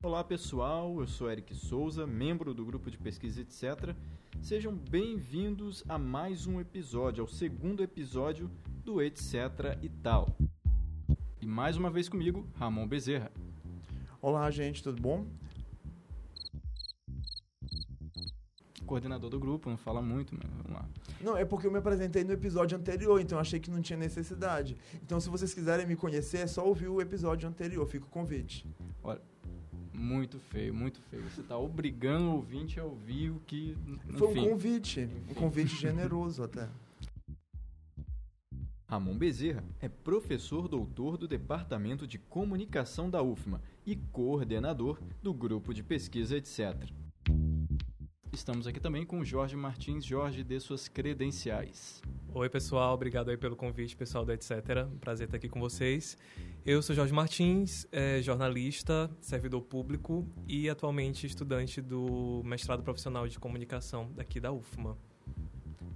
Olá pessoal, eu sou Eric Souza, membro do grupo de pesquisa etc. Sejam bem-vindos a mais um episódio, ao segundo episódio do Etc e tal. E mais uma vez comigo, Ramon Bezerra. Olá, gente, tudo bom? Coordenador do grupo, não fala muito, mas vamos lá. Não, é porque eu me apresentei no episódio anterior, então achei que não tinha necessidade. Então, se vocês quiserem me conhecer, é só ouvir o episódio anterior, fica o convite. Olha, muito feio, muito feio. Você está obrigando o ouvinte a ouvir o que. Enfim. Foi um convite, um convite generoso até. Ramon Bezerra é professor doutor do Departamento de Comunicação da UFMA e coordenador do grupo de pesquisa, etc. Estamos aqui também com Jorge Martins. Jorge, dê suas credenciais. Oi, pessoal. Obrigado aí pelo convite, pessoal do Etc. Prazer estar aqui com vocês. Eu sou Jorge Martins, é, jornalista, servidor público e atualmente estudante do mestrado profissional de comunicação daqui da UFMA.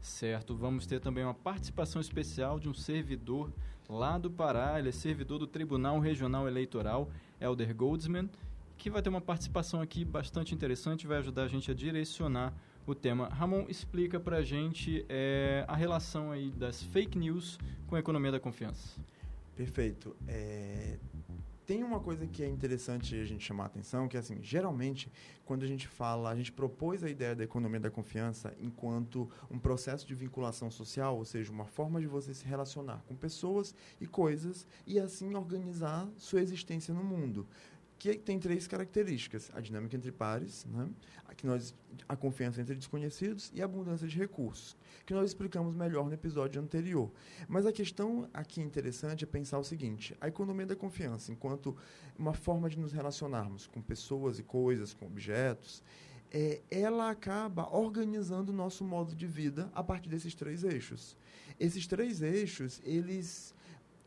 Certo, vamos ter também uma participação especial de um servidor lá do Pará, ele é servidor do Tribunal Regional Eleitoral, Elder Goldsman, que vai ter uma participação aqui bastante interessante, vai ajudar a gente a direcionar o tema. Ramon, explica para a gente é, a relação aí das fake news com a economia da confiança. Perfeito. É, tem uma coisa que é interessante a gente chamar a atenção, que é assim, geralmente, quando a gente fala, a gente propôs a ideia da economia da confiança enquanto um processo de vinculação social, ou seja, uma forma de você se relacionar com pessoas e coisas e assim organizar sua existência no mundo que tem três características: a dinâmica entre pares, né? Que nós, a confiança entre desconhecidos e a abundância de recursos, que nós explicamos melhor no episódio anterior. Mas a questão aqui interessante é pensar o seguinte: a economia da confiança, enquanto uma forma de nos relacionarmos com pessoas e coisas, com objetos, é, ela acaba organizando o nosso modo de vida a partir desses três eixos. Esses três eixos, eles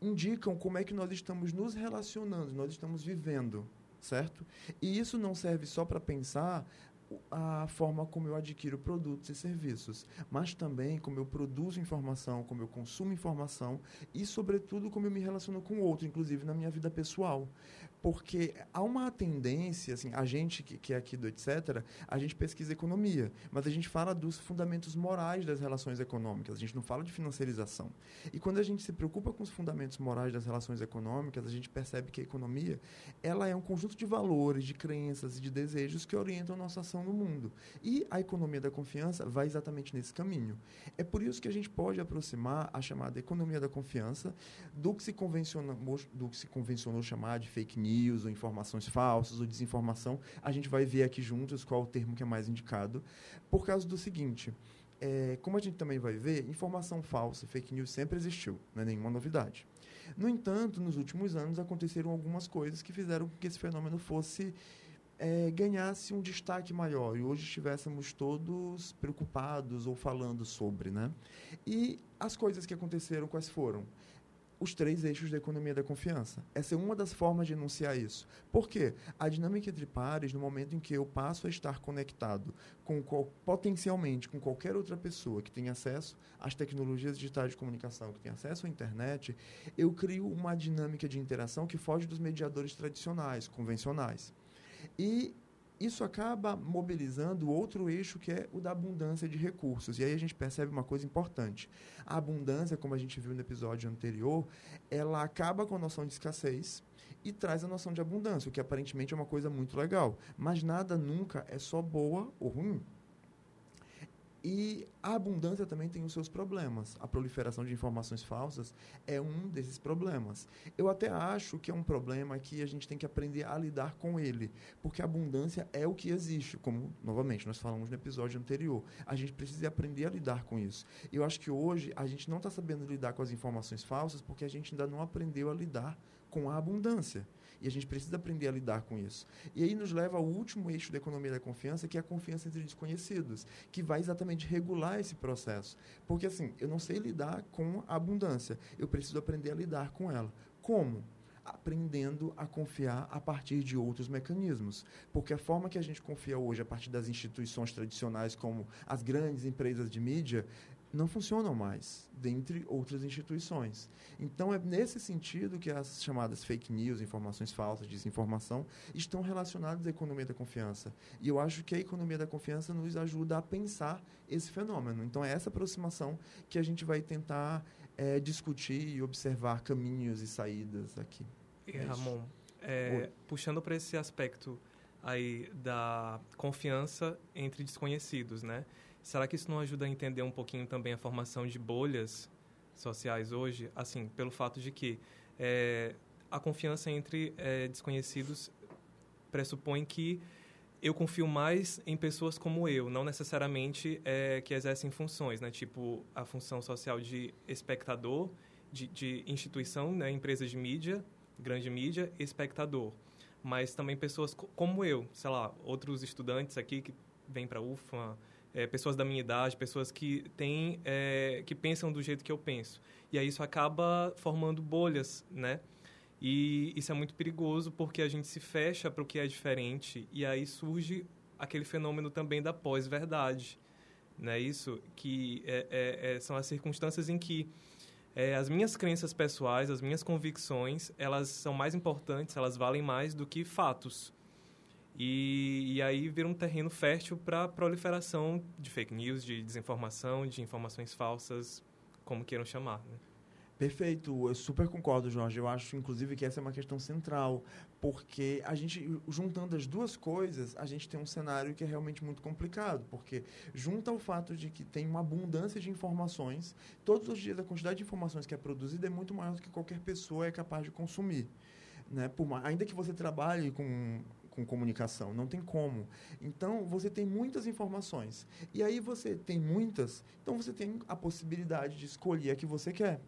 indicam como é que nós estamos nos relacionando, nós estamos vivendo certo? E isso não serve só para pensar a forma como eu adquiro produtos e serviços, mas também como eu produzo informação, como eu consumo informação e, sobretudo, como eu me relaciono com o outro, inclusive na minha vida pessoal. Porque há uma tendência, assim, a gente que, que é aqui do etc., a gente pesquisa economia, mas a gente fala dos fundamentos morais das relações econômicas, a gente não fala de financiarização. E quando a gente se preocupa com os fundamentos morais das relações econômicas, a gente percebe que a economia ela é um conjunto de valores, de crenças e de desejos que orientam a nossa ação no mundo. E a economia da confiança vai exatamente nesse caminho. É por isso que a gente pode aproximar a chamada economia da confiança do que se convencionou, do que se convencionou chamar de fake news news, ou informações falsas, ou desinformação. A gente vai ver aqui juntos qual o termo que é mais indicado, por causa do seguinte. É, como a gente também vai ver, informação falsa, fake news sempre existiu, não é nenhuma novidade. No entanto, nos últimos anos aconteceram algumas coisas que fizeram com que esse fenômeno fosse é, ganhasse um destaque maior e hoje estivéssemos todos preocupados ou falando sobre, né? E as coisas que aconteceram quais foram? os três eixos da economia da confiança. Essa é uma das formas de enunciar isso. Por quê? A dinâmica entre pares, no momento em que eu passo a estar conectado com potencialmente com qualquer outra pessoa que tem acesso às tecnologias digitais de comunicação, que tem acesso à internet, eu crio uma dinâmica de interação que foge dos mediadores tradicionais, convencionais. E isso acaba mobilizando outro eixo que é o da abundância de recursos. E aí a gente percebe uma coisa importante. A abundância, como a gente viu no episódio anterior, ela acaba com a noção de escassez e traz a noção de abundância, o que aparentemente é uma coisa muito legal. Mas nada nunca é só boa ou ruim. E a abundância também tem os seus problemas. A proliferação de informações falsas é um desses problemas. Eu até acho que é um problema que a gente tem que aprender a lidar com ele, porque a abundância é o que existe, como novamente nós falamos no episódio anterior. A gente precisa aprender a lidar com isso. Eu acho que hoje a gente não está sabendo lidar com as informações falsas porque a gente ainda não aprendeu a lidar com a abundância. E a gente precisa aprender a lidar com isso. E aí nos leva ao último eixo da economia da confiança, que é a confiança entre desconhecidos, que vai exatamente regular esse processo. Porque assim, eu não sei lidar com a abundância, eu preciso aprender a lidar com ela. Como? aprendendo a confiar a partir de outros mecanismos. Porque a forma que a gente confia hoje a partir das instituições tradicionais, como as grandes empresas de mídia, não funcionam mais, dentre outras instituições. Então, é nesse sentido que as chamadas fake news, informações falsas, desinformação, estão relacionadas à economia da confiança. E eu acho que a economia da confiança nos ajuda a pensar esse fenômeno. Então, é essa aproximação que a gente vai tentar é, discutir e observar caminhos e saídas aqui. E, Ramon, é, puxando para esse aspecto aí da confiança entre desconhecidos, né? Será que isso não ajuda a entender um pouquinho também a formação de bolhas sociais hoje? Assim, pelo fato de que é, a confiança entre é, desconhecidos pressupõe que eu confio mais em pessoas como eu, não necessariamente é, que exercem funções, né? Tipo a função social de espectador, de, de instituição, né? empresa de mídia, grande mídia, espectador. Mas também pessoas como eu, sei lá, outros estudantes aqui que vêm para a UFA, é, pessoas da minha idade, pessoas que têm, é, que pensam do jeito que eu penso. E aí isso acaba formando bolhas, né? E isso é muito perigoso porque a gente se fecha para o que é diferente e aí surge aquele fenômeno também da pós-verdade, né? Isso que é, é, é, são as circunstâncias em que é, as minhas crenças pessoais, as minhas convicções, elas são mais importantes, elas valem mais do que fatos. E, e aí vira um terreno fértil para proliferação de fake news, de desinformação, de informações falsas, como queiram chamar. Né? Perfeito, eu super concordo, Jorge. Eu acho, inclusive, que essa é uma questão central, porque a gente, juntando as duas coisas, a gente tem um cenário que é realmente muito complicado, porque junta o fato de que tem uma abundância de informações, todos os dias a quantidade de informações que é produzida é muito maior do que qualquer pessoa é capaz de consumir. Né? Por, ainda que você trabalhe com com comunicação, não tem como. Então, você tem muitas informações. E aí você tem muitas, então você tem a possibilidade de escolher a que você quer.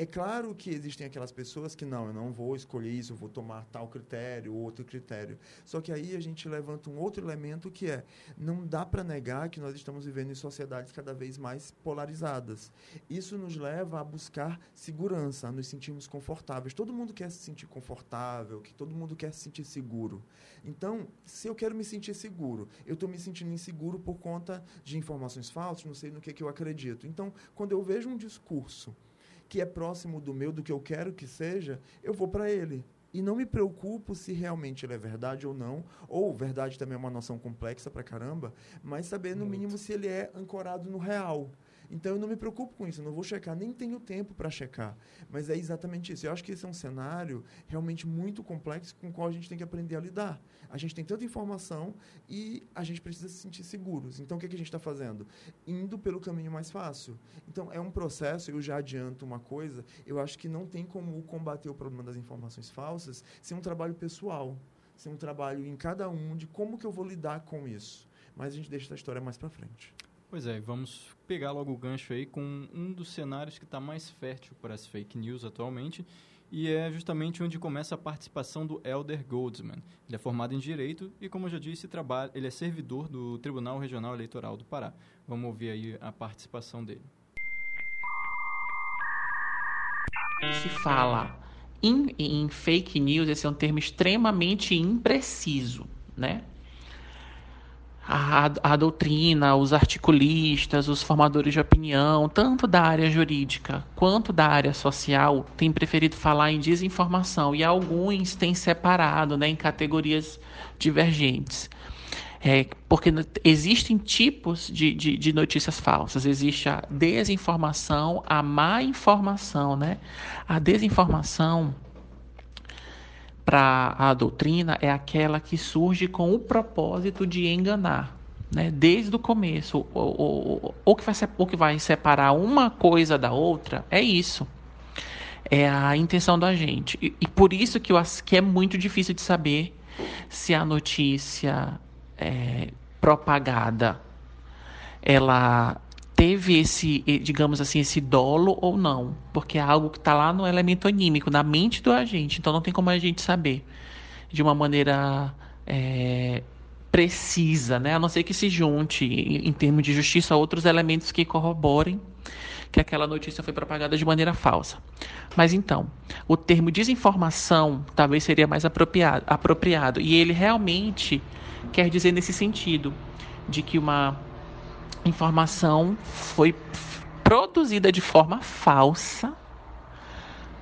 É claro que existem aquelas pessoas que não, eu não vou escolher isso, eu vou tomar tal critério, outro critério. Só que aí a gente levanta um outro elemento que é, não dá para negar que nós estamos vivendo em sociedades cada vez mais polarizadas. Isso nos leva a buscar segurança, a nos sentirmos confortáveis. Todo mundo quer se sentir confortável, que todo mundo quer se sentir seguro. Então, se eu quero me sentir seguro, eu estou me sentindo inseguro por conta de informações falsas, não sei no que, que eu acredito. Então, quando eu vejo um discurso que é próximo do meu, do que eu quero que seja, eu vou para ele. E não me preocupo se realmente ele é verdade ou não, ou verdade também é uma noção complexa para caramba, mas saber no Muito. mínimo se ele é ancorado no real. Então eu não me preocupo com isso, eu não vou checar, nem tenho tempo para checar. Mas é exatamente isso. Eu acho que esse é um cenário realmente muito complexo com o qual a gente tem que aprender a lidar. A gente tem tanta informação e a gente precisa se sentir seguros. Então o que, é que a gente está fazendo? Indo pelo caminho mais fácil. Então é um processo, eu já adianto uma coisa, eu acho que não tem como combater o problema das informações falsas sem um trabalho pessoal, sem um trabalho em cada um de como que eu vou lidar com isso. Mas a gente deixa essa história mais para frente. Pois é, vamos pegar logo o gancho aí com um dos cenários que está mais fértil para as fake news atualmente, e é justamente onde começa a participação do Elder Goldsman. Ele é formado em Direito e, como eu já disse, trabalha, ele é servidor do Tribunal Regional Eleitoral do Pará. Vamos ouvir aí a participação dele. Se fala em, em fake news, esse é um termo extremamente impreciso, né? A, a doutrina, os articulistas, os formadores de opinião, tanto da área jurídica quanto da área social, têm preferido falar em desinformação e alguns têm separado né, em categorias divergentes. É, porque existem tipos de, de, de, notícias falsas. Existe a desinformação, a má informação. Né? A desinformação para a doutrina é aquela que surge com o propósito de enganar. Né? Desde o começo, o, o, que vai, que vai separar uma coisa da outra é isso. É a intenção do agente. E, e por isso que, eu, que é muito difícil de saber se a notícia é, propagada ela teve esse, digamos assim, esse dolo ou não, porque é algo que está lá no elemento anímico, na mente do agente, então não tem como a gente saber de uma maneira é, precisa, né? a não ser que se junte, em, termos de justiça, outros elementos que corroborem que aquela notícia foi propagada de maneira falsa. Mas então, o termo desinformação talvez seria mais apropriado, apropriado e ele realmente quer dizer nesse sentido, de que uma informação foi produzida de forma falsa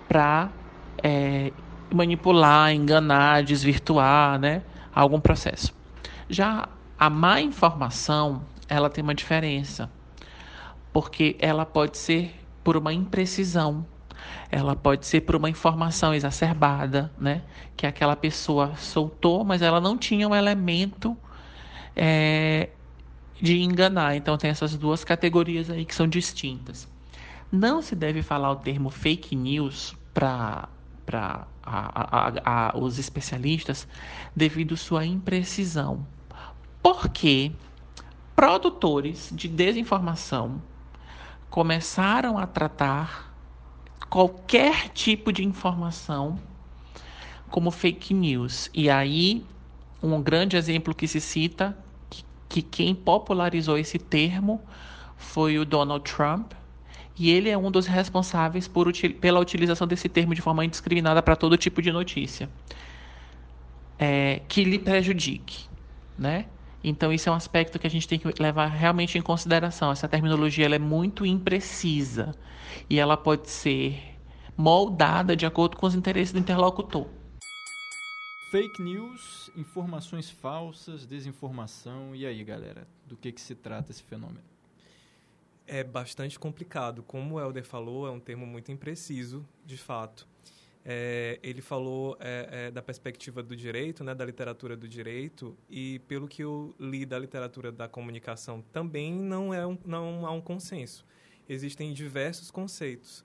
para é, manipular, enganar, desvirtuar, né, algum processo. Já a má informação, ela tem uma diferença, porque ela pode ser por uma imprecisão, ela pode ser por uma informação exacerbada, né, que aquela pessoa soltou, mas ela não tinha um elemento é, de enganar. Então tem essas duas categorias aí que são distintas. Não se deve falar o termo fake news para para os especialistas devido sua imprecisão. Porque produtores de desinformação começaram a tratar qualquer tipo de informação como fake news. E aí, um grande exemplo que se cita, que, que quem popularizou esse termo foi o Donald Trump, e ele é um dos responsáveis por, pela utilização desse termo de forma indiscriminada para todo tipo de notícia é, que lhe prejudique, né? Então isso é um aspecto que a gente tem que levar realmente em consideração. Essa terminologia é muito imprecisa e ela pode ser moldada de acordo com os interesses do interlocutor. Fake news, informações falsas, desinformação. E aí, galera, do que, que se trata esse fenômeno? É bastante complicado. Como o Helder falou, é um termo muito impreciso, de fato. É, ele falou é, é, da perspectiva do direito, né, da literatura do direito, e pelo que eu li da literatura da comunicação, também não, é um, não há um consenso. Existem diversos conceitos.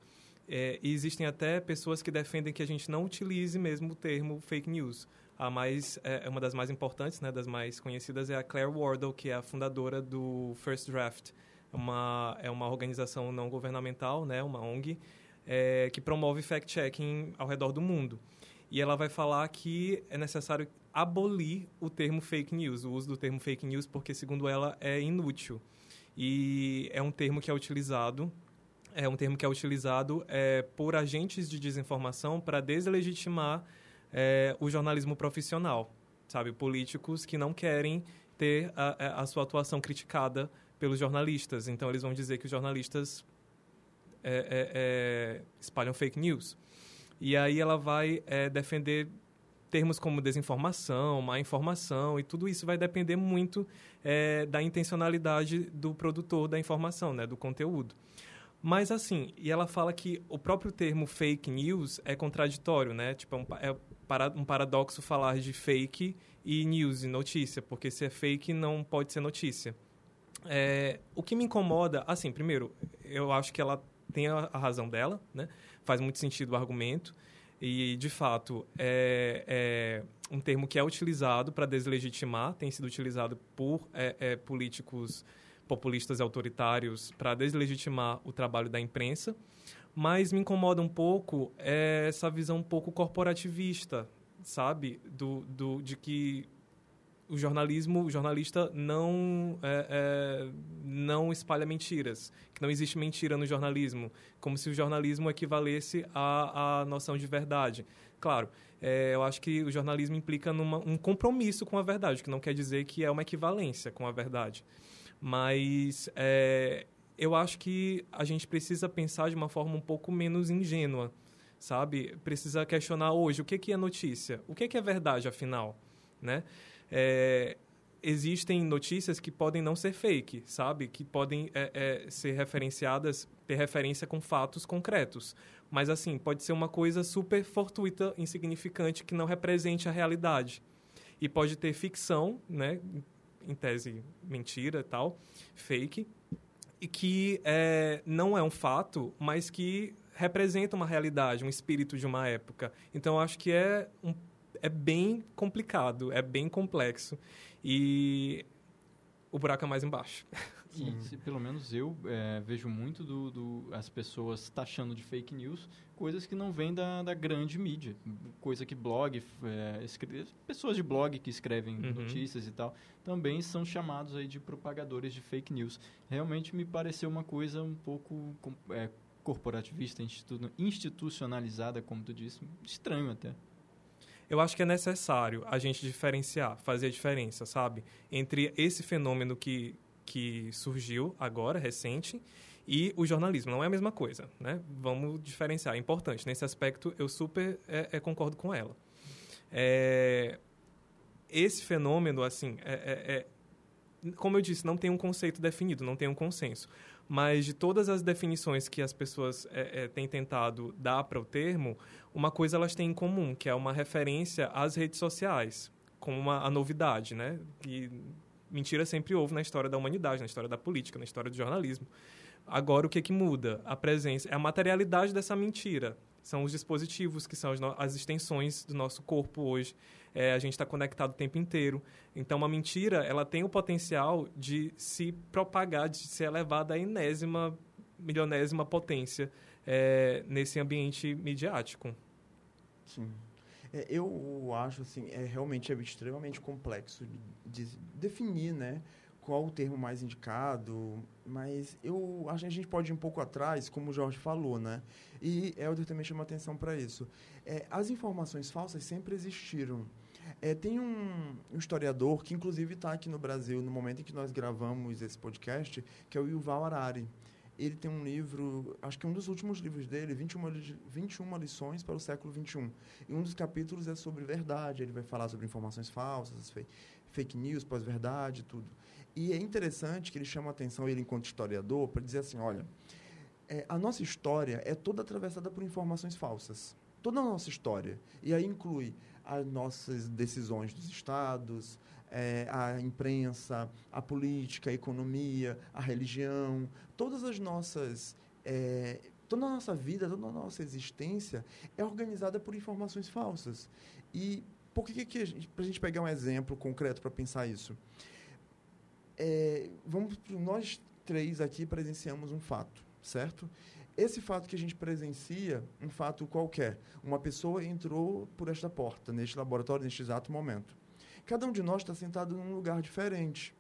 É, e existem até pessoas que defendem que a gente não utilize mesmo o termo fake news. A mais, é, é uma das mais importantes, né, das mais conhecidas, é a Claire Wardle, que é a fundadora do First Draft, uma, é uma organização não governamental, né, uma ONG, é, que promove fact-checking ao redor do mundo. E ela vai falar que é necessário abolir o termo fake news, o uso do termo fake news, porque, segundo ela, é inútil. E é um termo que é utilizado é um termo que é utilizado é, por agentes de desinformação para deslegitimar é, o jornalismo profissional, sabe? Políticos que não querem ter a, a, sua atuação criticada pelos jornalistas. Então, eles vão dizer que os jornalistas é, é, é espalham fake news. E aí ela vai é, defender termos como desinformação, má informação, e tudo isso vai depender muito é, da intencionalidade do produtor da informação, né, do conteúdo. Mas assim, e ela fala que o próprio termo fake news é contraditório, né? Tipo, é um, é um paradoxo falar de fake e news, e notícia, porque se é fake não pode ser notícia. É, o que me incomoda, assim, primeiro, eu acho que ela tem a, a razão dela, né? Faz muito sentido o argumento. E, de fato, é, é um termo que é utilizado para deslegitimar, tem sido utilizado por é, é políticos populistas e autoritários para deslegitimar o trabalho da imprensa. Mas me incomoda um pouco essa visão um pouco corporativista, sabe? Do, do, de que o jornalismo, o jornalista não é, é, não espalha mentiras, que não existe mentira no jornalismo, como se o jornalismo equivalesse à, à noção de verdade. Claro, é, eu acho que o jornalismo implica numa, um compromisso com a verdade, que não quer dizer que é uma equivalência com a verdade. Mas é, eu acho que a gente precisa pensar de uma forma um pouco menos ingênua, sabe? Precisa questionar hoje o que, que é notícia, o que, que é verdade, afinal, né? é, existem notícias que podem não ser fake, sabe? Que podem é, é, ser referenciadas, ter referência com fatos concretos. Mas, assim, pode ser uma coisa super fortuita, insignificante, que não represente a realidade. E pode ter ficção, né? Em tese, mentira e tal, fake, e que é, não é um fato, mas que representa uma realidade, um espírito de uma época. Então, acho que é um é bem complicado, é bem complexo. E o buraco é mais embaixo. E, pelo menos eu é, vejo muito do, do, as pessoas taxando de fake news coisas que não vêm da, da grande mídia. Coisa que blog, é, escreve, pessoas de blog que escrevem uhum. notícias e tal, também são chamados aí de propagadores de fake news. Realmente me pareceu uma coisa um pouco é, corporativista, institucionalizada, como tu disse. Estranho até eu acho que é necessário a gente diferenciar, fazer a diferença, sabe? Entre esse fenômeno que, que surgiu agora, recente, e o jornalismo. Não é a mesma coisa, né? Vamos diferenciar, é importante. Nesse aspecto, eu super é, é, concordo com ela. É, esse fenômeno, assim, é, é, como eu disse, não tem um conceito definido, não tem um consenso. Mas de todas as definições que as pessoas têm tentado dar para o termo, uma coisa elas têm em comum, que é uma referência às redes sociais, como uma, a novidade, né? Que mentira sempre houve na história da humanidade, na história da política, na história do jornalismo. Agora, o que, que muda? A presença, é a materialidade dessa mentira. São os dispositivos, que são as, as extensões do nosso corpo hoje. É, a gente está conectado o tempo inteiro. Então, uma mentira, ela tem o potencial de se propagar, de ser elevada à enésima, milionésima potência é, nesse ambiente midiático. Sim. É, eu acho, assim, é realmente é extremamente complexo de, de definir, né? qual o termo mais indicado, mas eu acho que a gente pode ir um pouco atrás, como o Jorge falou, né? E Helder também chama atenção para isso. É, as informações falsas sempre existiram. É, tem um, um, historiador que, inclusive, está aqui no Brasil no momento em que nós gravamos esse podcast, que é o Yuval Harari. Ele tem um livro, acho que um dos últimos livros dele, 21, 21 lições para o século XXI. E um dos capítulos é sobre verdade, ele vai falar sobre informações falsas, fake news, pós-verdade, tudo. E é interessante que ele chama a atenção, ele enquanto historiador, para dizer assim, olha, é, a nossa história é toda atravessada por informações falsas. Toda a nossa história. E aí inclui as nossas decisões dos estados, é, a imprensa, a política, a economia, a religião, todas as nossas... É, toda a nossa vida, toda a nossa existência é organizada por informações falsas. E por que, que a gente pegar um exemplo concreto para pensar isso? É, vamos nós três aqui presenciamos um fato, certo? Esse fato que a gente presencia, um fato qualquer, uma pessoa entrou por esta porta, neste laboratório, neste exato momento. Cada um de nós está sentado num lugar diferente.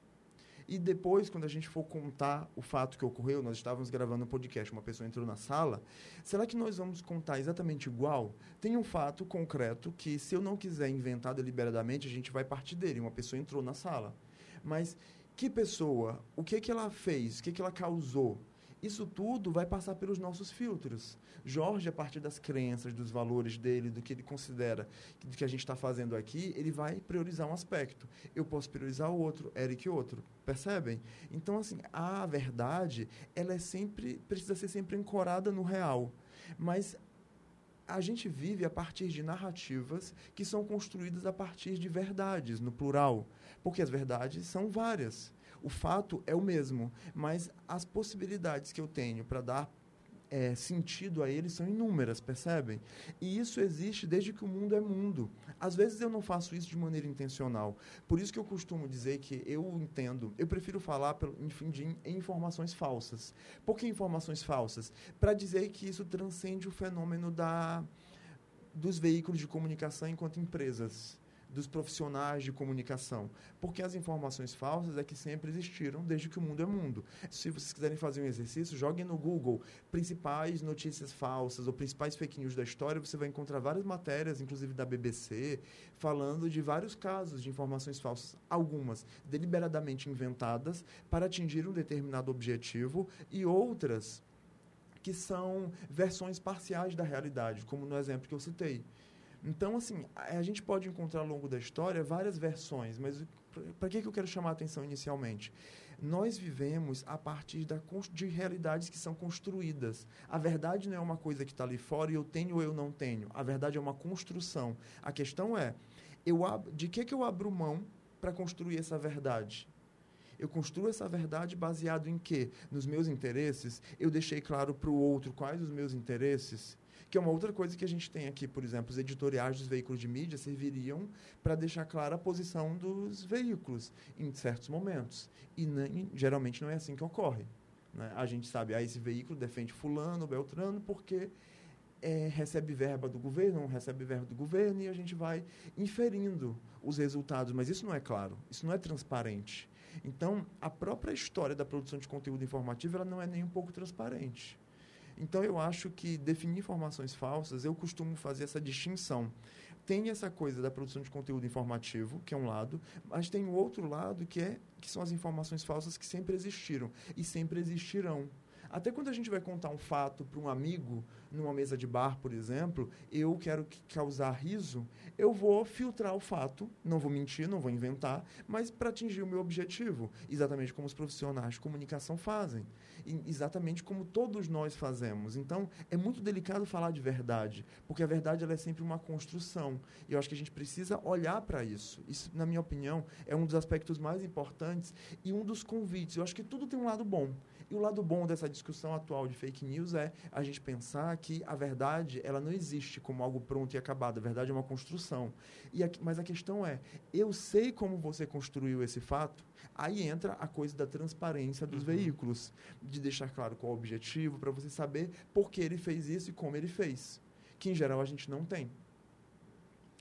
E depois, quando a gente for contar o fato que ocorreu, nós estávamos gravando um podcast, uma pessoa entrou na sala, será que nós vamos contar exatamente igual? Tem um fato concreto que, se eu não quiser inventar deliberadamente, a gente vai partir dele. Uma pessoa entrou na sala. Mas que pessoa, o que, que ela fez, o que, que ela causou. Isso tudo vai passar pelos nossos filtros. Jorge, a partir das crenças, dos valores dele, do que ele considera do que a gente está fazendo aqui, ele vai priorizar um aspecto. Eu posso priorizar o outro, Eric outro. Percebem? Então, assim, a verdade, ela é sempre, precisa ser sempre ancorada no real. Mas a gente vive a partir de narrativas que são construídas a partir de verdades, no plural. Porque as verdades são várias. O fato é o mesmo, mas as possibilidades que eu tenho para dar é, sentido a eles são inúmeras, percebem? E isso existe desde que o mundo é mundo. Às vezes eu não faço isso de maneira intencional. Por isso que eu costumo dizer que eu entendo, eu prefiro falar, enfim, de informações falsas. Por que informações falsas? Para dizer que isso transcende o fenômeno da, dos veículos de comunicação enquanto empresas dos profissionais de comunicação. Porque as informações falsas é que sempre existiram desde que o mundo é mundo. Se vocês quiserem fazer um exercício, joguem no Google principais notícias falsas ou principais fake news da história, você vai encontrar várias matérias, inclusive da BBC, falando de vários casos de informações falsas, algumas deliberadamente inventadas para atingir um determinado objetivo e outras que são versões parciais da realidade, como no exemplo que eu citei. Então, assim, a gente pode encontrar ao longo da história várias versões, mas para que, que eu quero chamar a atenção inicialmente? Nós vivemos a partir da, de realidades que são construídas. A verdade não é uma coisa que está ali fora e eu tenho ou eu não tenho. A verdade é uma construção. A questão é, eu, de que, que eu abro mão para construir essa verdade? eu construo essa verdade baseado em quê? Nos meus interesses? Eu deixei claro para o outro quais os meus interesses? Que é uma outra coisa que a gente tem aqui, por exemplo, os editoriais dos veículos de mídia serviriam para deixar clara a posição dos veículos em certos momentos. E nem, geralmente não é assim que ocorre. Né? A gente sabe, ah, esse veículo defende fulano, beltrano, porque é, recebe verba do governo, não recebe verba do governo, e a gente vai inferindo os resultados. Mas isso não é claro, isso não é transparente. Então, a própria história da produção de conteúdo informativo ela não é nem um pouco transparente. Então, eu acho que definir informações falsas, eu costumo fazer essa distinção. Tem essa coisa da produção de conteúdo informativo, que é um lado, mas tem o outro lado, que, é, que são as informações falsas que sempre existiram e sempre existirão. Até quando a gente vai contar um fato para um amigo, numa mesa de bar, por exemplo, eu quero causar riso, eu vou filtrar o fato, não vou mentir, não vou inventar, mas para atingir o meu objetivo, exatamente como os profissionais de comunicação fazem, exatamente como todos nós fazemos. Então, é muito delicado falar de verdade, porque a verdade ela é sempre uma construção, e eu acho que a gente precisa olhar para isso. Isso, na minha opinião, é um dos aspectos mais importantes e um dos convites. Eu acho que tudo tem um lado bom. E o lado bom dessa discussão atual de fake news é a gente pensar que a verdade ela não existe como algo pronto e acabado. A verdade é uma construção. E mas a questão é, eu sei como você construiu esse fato. Aí entra a coisa da transparência dos uhum. veículos, de deixar claro qual o objetivo, para você saber por que ele fez isso e como ele fez. Que em geral a gente não tem.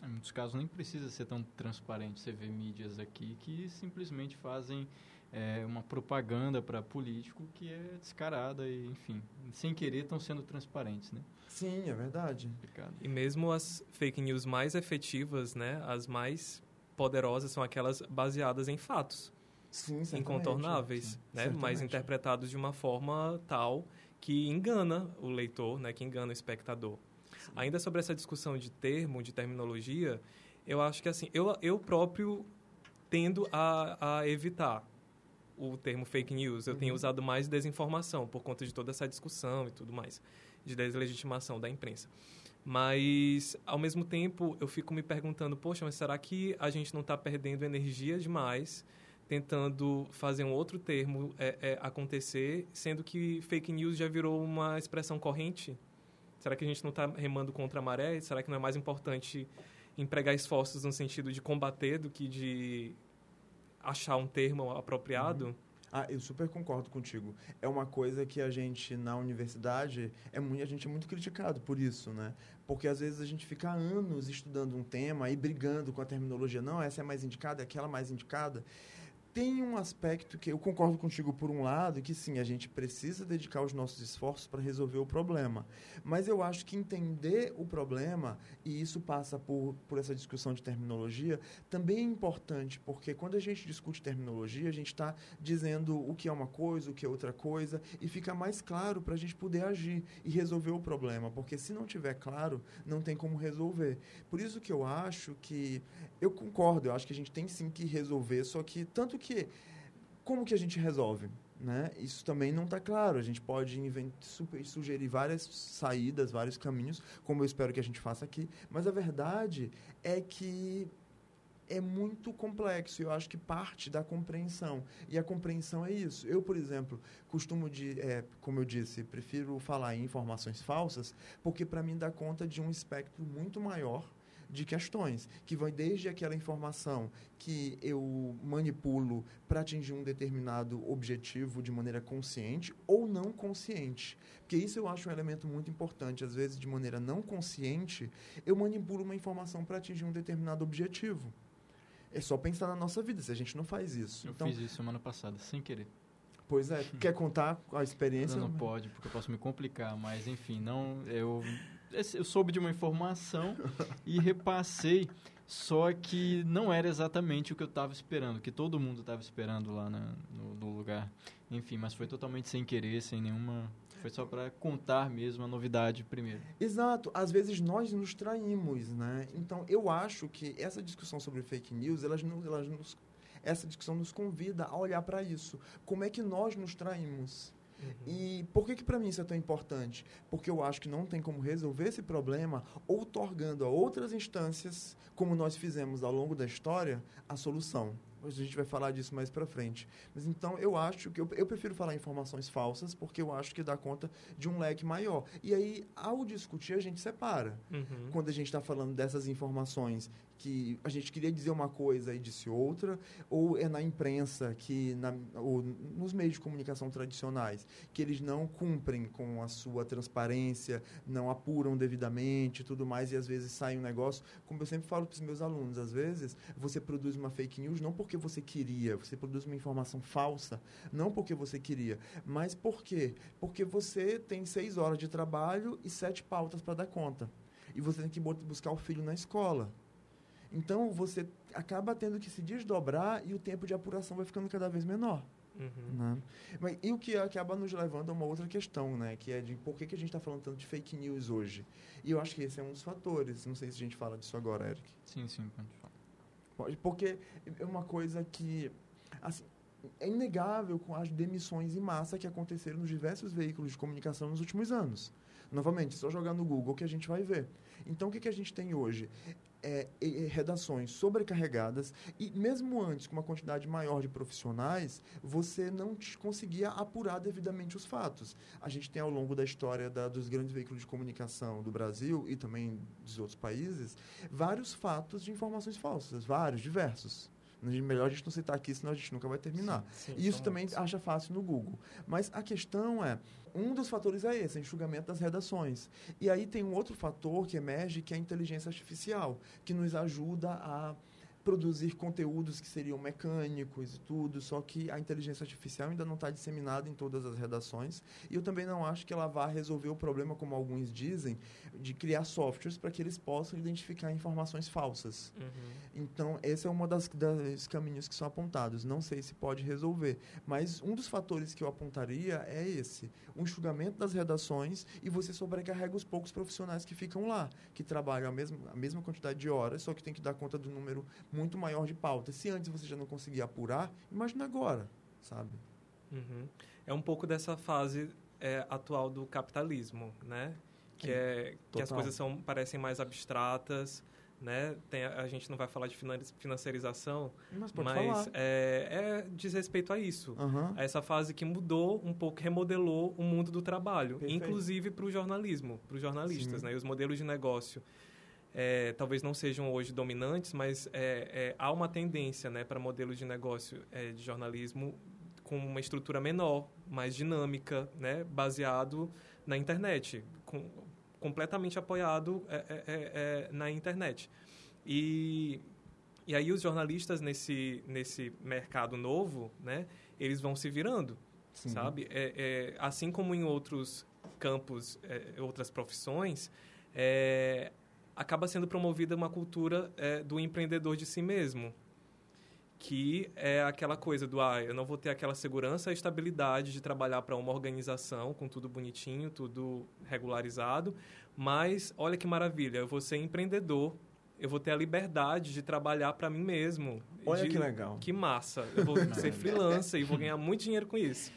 Em muitos casos nem precisa ser tão transparente. Você vê mídias aqui que simplesmente fazem é, uma propaganda para político que é descarada e, enfim, sem querer estão sendo transparentes, né? Sim, é verdade. E mesmo as fake news mais efetivas, né, as mais poderosas são aquelas baseadas em fatos. Sim, incontornáveis, Sim, né, certamente. mas interpretados de uma forma tal que engana o leitor, né, que engana o espectador. Sim. Ainda sobre essa discussão de termo, de terminologia, eu acho que assim, eu, eu próprio tendo a, a evitar o termo fake news. Eu uhum. tenho usado mais desinformação por conta de toda essa discussão e tudo mais, de deslegitimação da imprensa. Mas, ao mesmo tempo, eu fico me perguntando, poxa, mas será que a gente não está perdendo energia demais tentando fazer um outro termo é, é, acontecer, sendo que fake news já virou uma expressão corrente? Será que a gente não está remando contra a maré? Será que não é mais importante empregar esforços no sentido de combater do que de achar um termo apropriado. Uhum. Ah, eu super concordo contigo. É uma coisa que a gente na universidade é muito, a gente é muito criticado por isso, né? Porque às vezes a gente fica anos estudando um tema e brigando com a terminologia, não, essa é mais indicada, aquela mais indicada tem um aspecto que eu concordo contigo por um lado, que sim, a gente precisa dedicar os nossos esforços para resolver o problema. Mas eu acho que entender o problema, e isso passa por, por essa discussão de terminologia, também é importante, porque quando a gente discute terminologia, a gente está dizendo o que é uma coisa, o que é outra coisa, e fica mais claro para a gente poder agir e resolver o problema. Porque se não tiver claro, não tem como resolver. Por isso que eu acho que. Eu concordo, eu acho que a gente tem sim que resolver, só que tanto que como que a gente resolve? Né? Isso também não está claro. A gente pode sugerir várias saídas, vários caminhos, como eu espero que a gente faça aqui. Mas a verdade é que é muito complexo. Eu acho que parte da compreensão. E a compreensão é isso. Eu, por exemplo, costumo de, é, como eu disse, prefiro falar em informações falsas, porque para mim dá conta de um espectro muito maior de questões, que vão desde aquela informação que eu manipulo para atingir um determinado objetivo de maneira consciente ou não consciente. Porque isso eu acho um elemento muito importante. Às vezes, de maneira não consciente, eu manipulo uma informação para atingir um determinado objetivo. É só pensar na nossa vida, se a gente não faz isso. Eu então, fiz isso semana passada, sem querer. Pois é, quer contar a experiência? Não, não pode, porque eu posso me complicar, mas enfim, não, eu eu soube de uma informação e repassei, só que não era exatamente o que eu estava esperando, que todo mundo estava esperando lá na, no, no, lugar. Enfim, mas foi totalmente sem querer, sem nenhuma. Foi só para contar mesmo a novidade primeiro. Exato. Às vezes nós nos traímos, né? Então eu acho que essa discussão sobre fake news, elas, elas nos, essa discussão nos convida a olhar para isso. Como é que nós nos traímos? Uhum. E por que, que para mim isso é tão importante? Porque eu acho que não tem como resolver esse problema outorgando a outras instâncias, como nós fizemos ao longo da história, a solução. A gente vai falar disso mais para frente. Mas então eu acho que eu, eu, prefiro falar informações falsas porque eu acho que dá conta de um leque maior. E aí, ao discutir, a gente separa. Uhum. Quando a gente está falando dessas informações que a gente queria dizer uma coisa e disse outra, ou é na imprensa, que na, ou nos meios de comunicação tradicionais, que eles não cumprem com a sua transparência, não apuram devidamente tudo mais, e às vezes sai um negócio, como eu sempre falo para os meus alunos, às vezes você produz uma fake news não porque você queria, você produz uma informação falsa, não porque você queria, mas por quê? Porque você tem seis horas de trabalho e sete pautas para dar conta. E você tem que buscar o filho na escola. Então, você acaba tendo que se desdobrar e o tempo de apuração vai ficando cada vez menor. Uhum. Né? Mas, e o que acaba nos levando a uma outra questão, né? Que é de por que, que a gente está falando tanto de fake news hoje. E eu acho que esse é um dos fatores. Não sei se a gente fala disso agora, Eric. Sim, sim, pode falar. Porque é uma coisa que assim, é inegável com as demissões em massa que aconteceram nos diversos veículos de comunicação nos últimos anos. Novamente, só jogar no Google que a gente vai ver. Então, o que, que a gente tem hoje? É, redações sobrecarregadas e mesmo antes com uma quantidade maior de profissionais você não conseguia apurar devidamente os fatos a gente tem ao longo da história da, dos grandes veículos de comunicação do Brasil e também dos outros países vários fatos de informações falsas vários diversos Melhor a gente não citar aqui, senão a gente nunca vai terminar. Sim, e isso também acha fácil no Google. Mas a questão é, um dos fatores é esse, enxugamento das redações. E aí tem um outro fator que emerge, que é a inteligência artificial, que nos ajuda a produzir conteúdos que seriam mecânicos e tudo, só que a inteligência artificial ainda não está disseminada em todas as redações. E eu também não acho que ela vá resolver o problema, como alguns dizem, de criar softwares para que eles possam identificar informações falsas. Uhum. Então, esse é um dos caminhos que são apontados. Não sei se pode resolver, mas um dos fatores que eu apontaria é esse: o enxugamento das redações e você sobrecarrega os poucos profissionais que ficam lá, que trabalham a mesma, a mesma quantidade de horas, só que tem que dar conta do número muito maior de pautas. Se antes você já não conseguia apurar, imagina agora, sabe? Uhum. É um pouco dessa fase é, atual do capitalismo, né? Que, é, que as coisas são, parecem mais abstratas, né? Tem, a gente não vai falar de finan- financiarização, Mas mas falar. é, é, diz respeito a isso. Aham. A essa fase que mudou um pouco, remodelou o mundo do trabalho, Perfeito. inclusive para o jornalismo, para os jornalistas, Sim. né? E os modelos de negócio é, talvez não sejam hoje dominantes, mas é, é, há uma tendência, né, para modelos de negócio é, de jornalismo com uma estrutura menor, mais dinâmica, né, baseado na internet, com, completamente apoiado é, é, na internet. E e aí os jornalistas nesse nesse mercado novo, né, eles vão se virando Sim. sabe? Assim como em outros campos, outras profissões, é, acaba sendo promovida uma cultura é, do empreendedor de si mesmo, que é aquela coisa do, ah, eu não vou ter aquela segurança e estabilidade de trabalhar para uma organização com tudo bonitinho, tudo regularizado, mas olha que maravilha, eu vou ser empreendedor, eu vou ter a liberdade de trabalhar para mim mesmo. Olha de- que legal. que massa, eu vou ser freelancer e vou ganhar muito dinheiro com isso.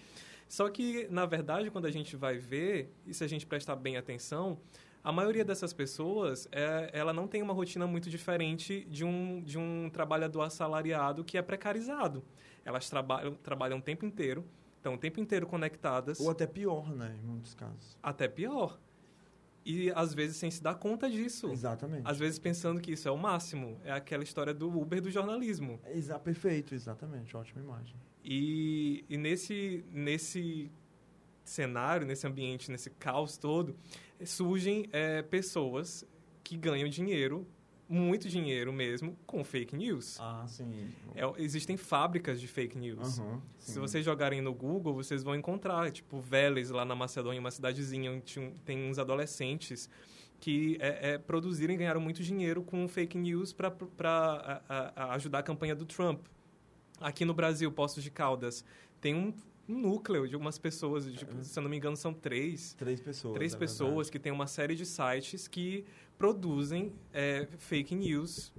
Só que, na verdade, quando a gente vai ver, e se a gente prestar bem atenção, a maioria dessas pessoas, é, ela não tem uma rotina muito diferente de um, de um trabalhador assalariado que é precarizado. Elas trabalham, trabalham o tempo inteiro, estão o tempo inteiro conectadas, Ou até pior, né, em muitos casos. até pior. E, às vezes, sem se dar conta disso. Exatamente. Às vezes pensando que isso é o máximo. É aquela história do Uber do jornalismo. Exa perfeito, exatamente. Ótima imagem. E, e nesse, nesse cenário, nesse ambiente, nesse caos todo, surgem é, pessoas que ganham dinheiro, muito dinheiro mesmo, com fake news. Ah, sim. É, existem fábricas de fake news. Aham, Se vocês jogarem no Google, vocês vão encontrar, tipo, Vélez, lá na Macedônia, uma cidadezinha onde tem uns adolescentes que é, é, produziram e ganharam muito dinheiro com fake news para ajudar a campanha do Trump. Aqui no Brasil, Poços de Caldas, tem um núcleo de algumas pessoas, tipo, se eu não me engano, são três, Três pessoas. três pessoas verdade. que têm uma série de sites que produzem é, fake news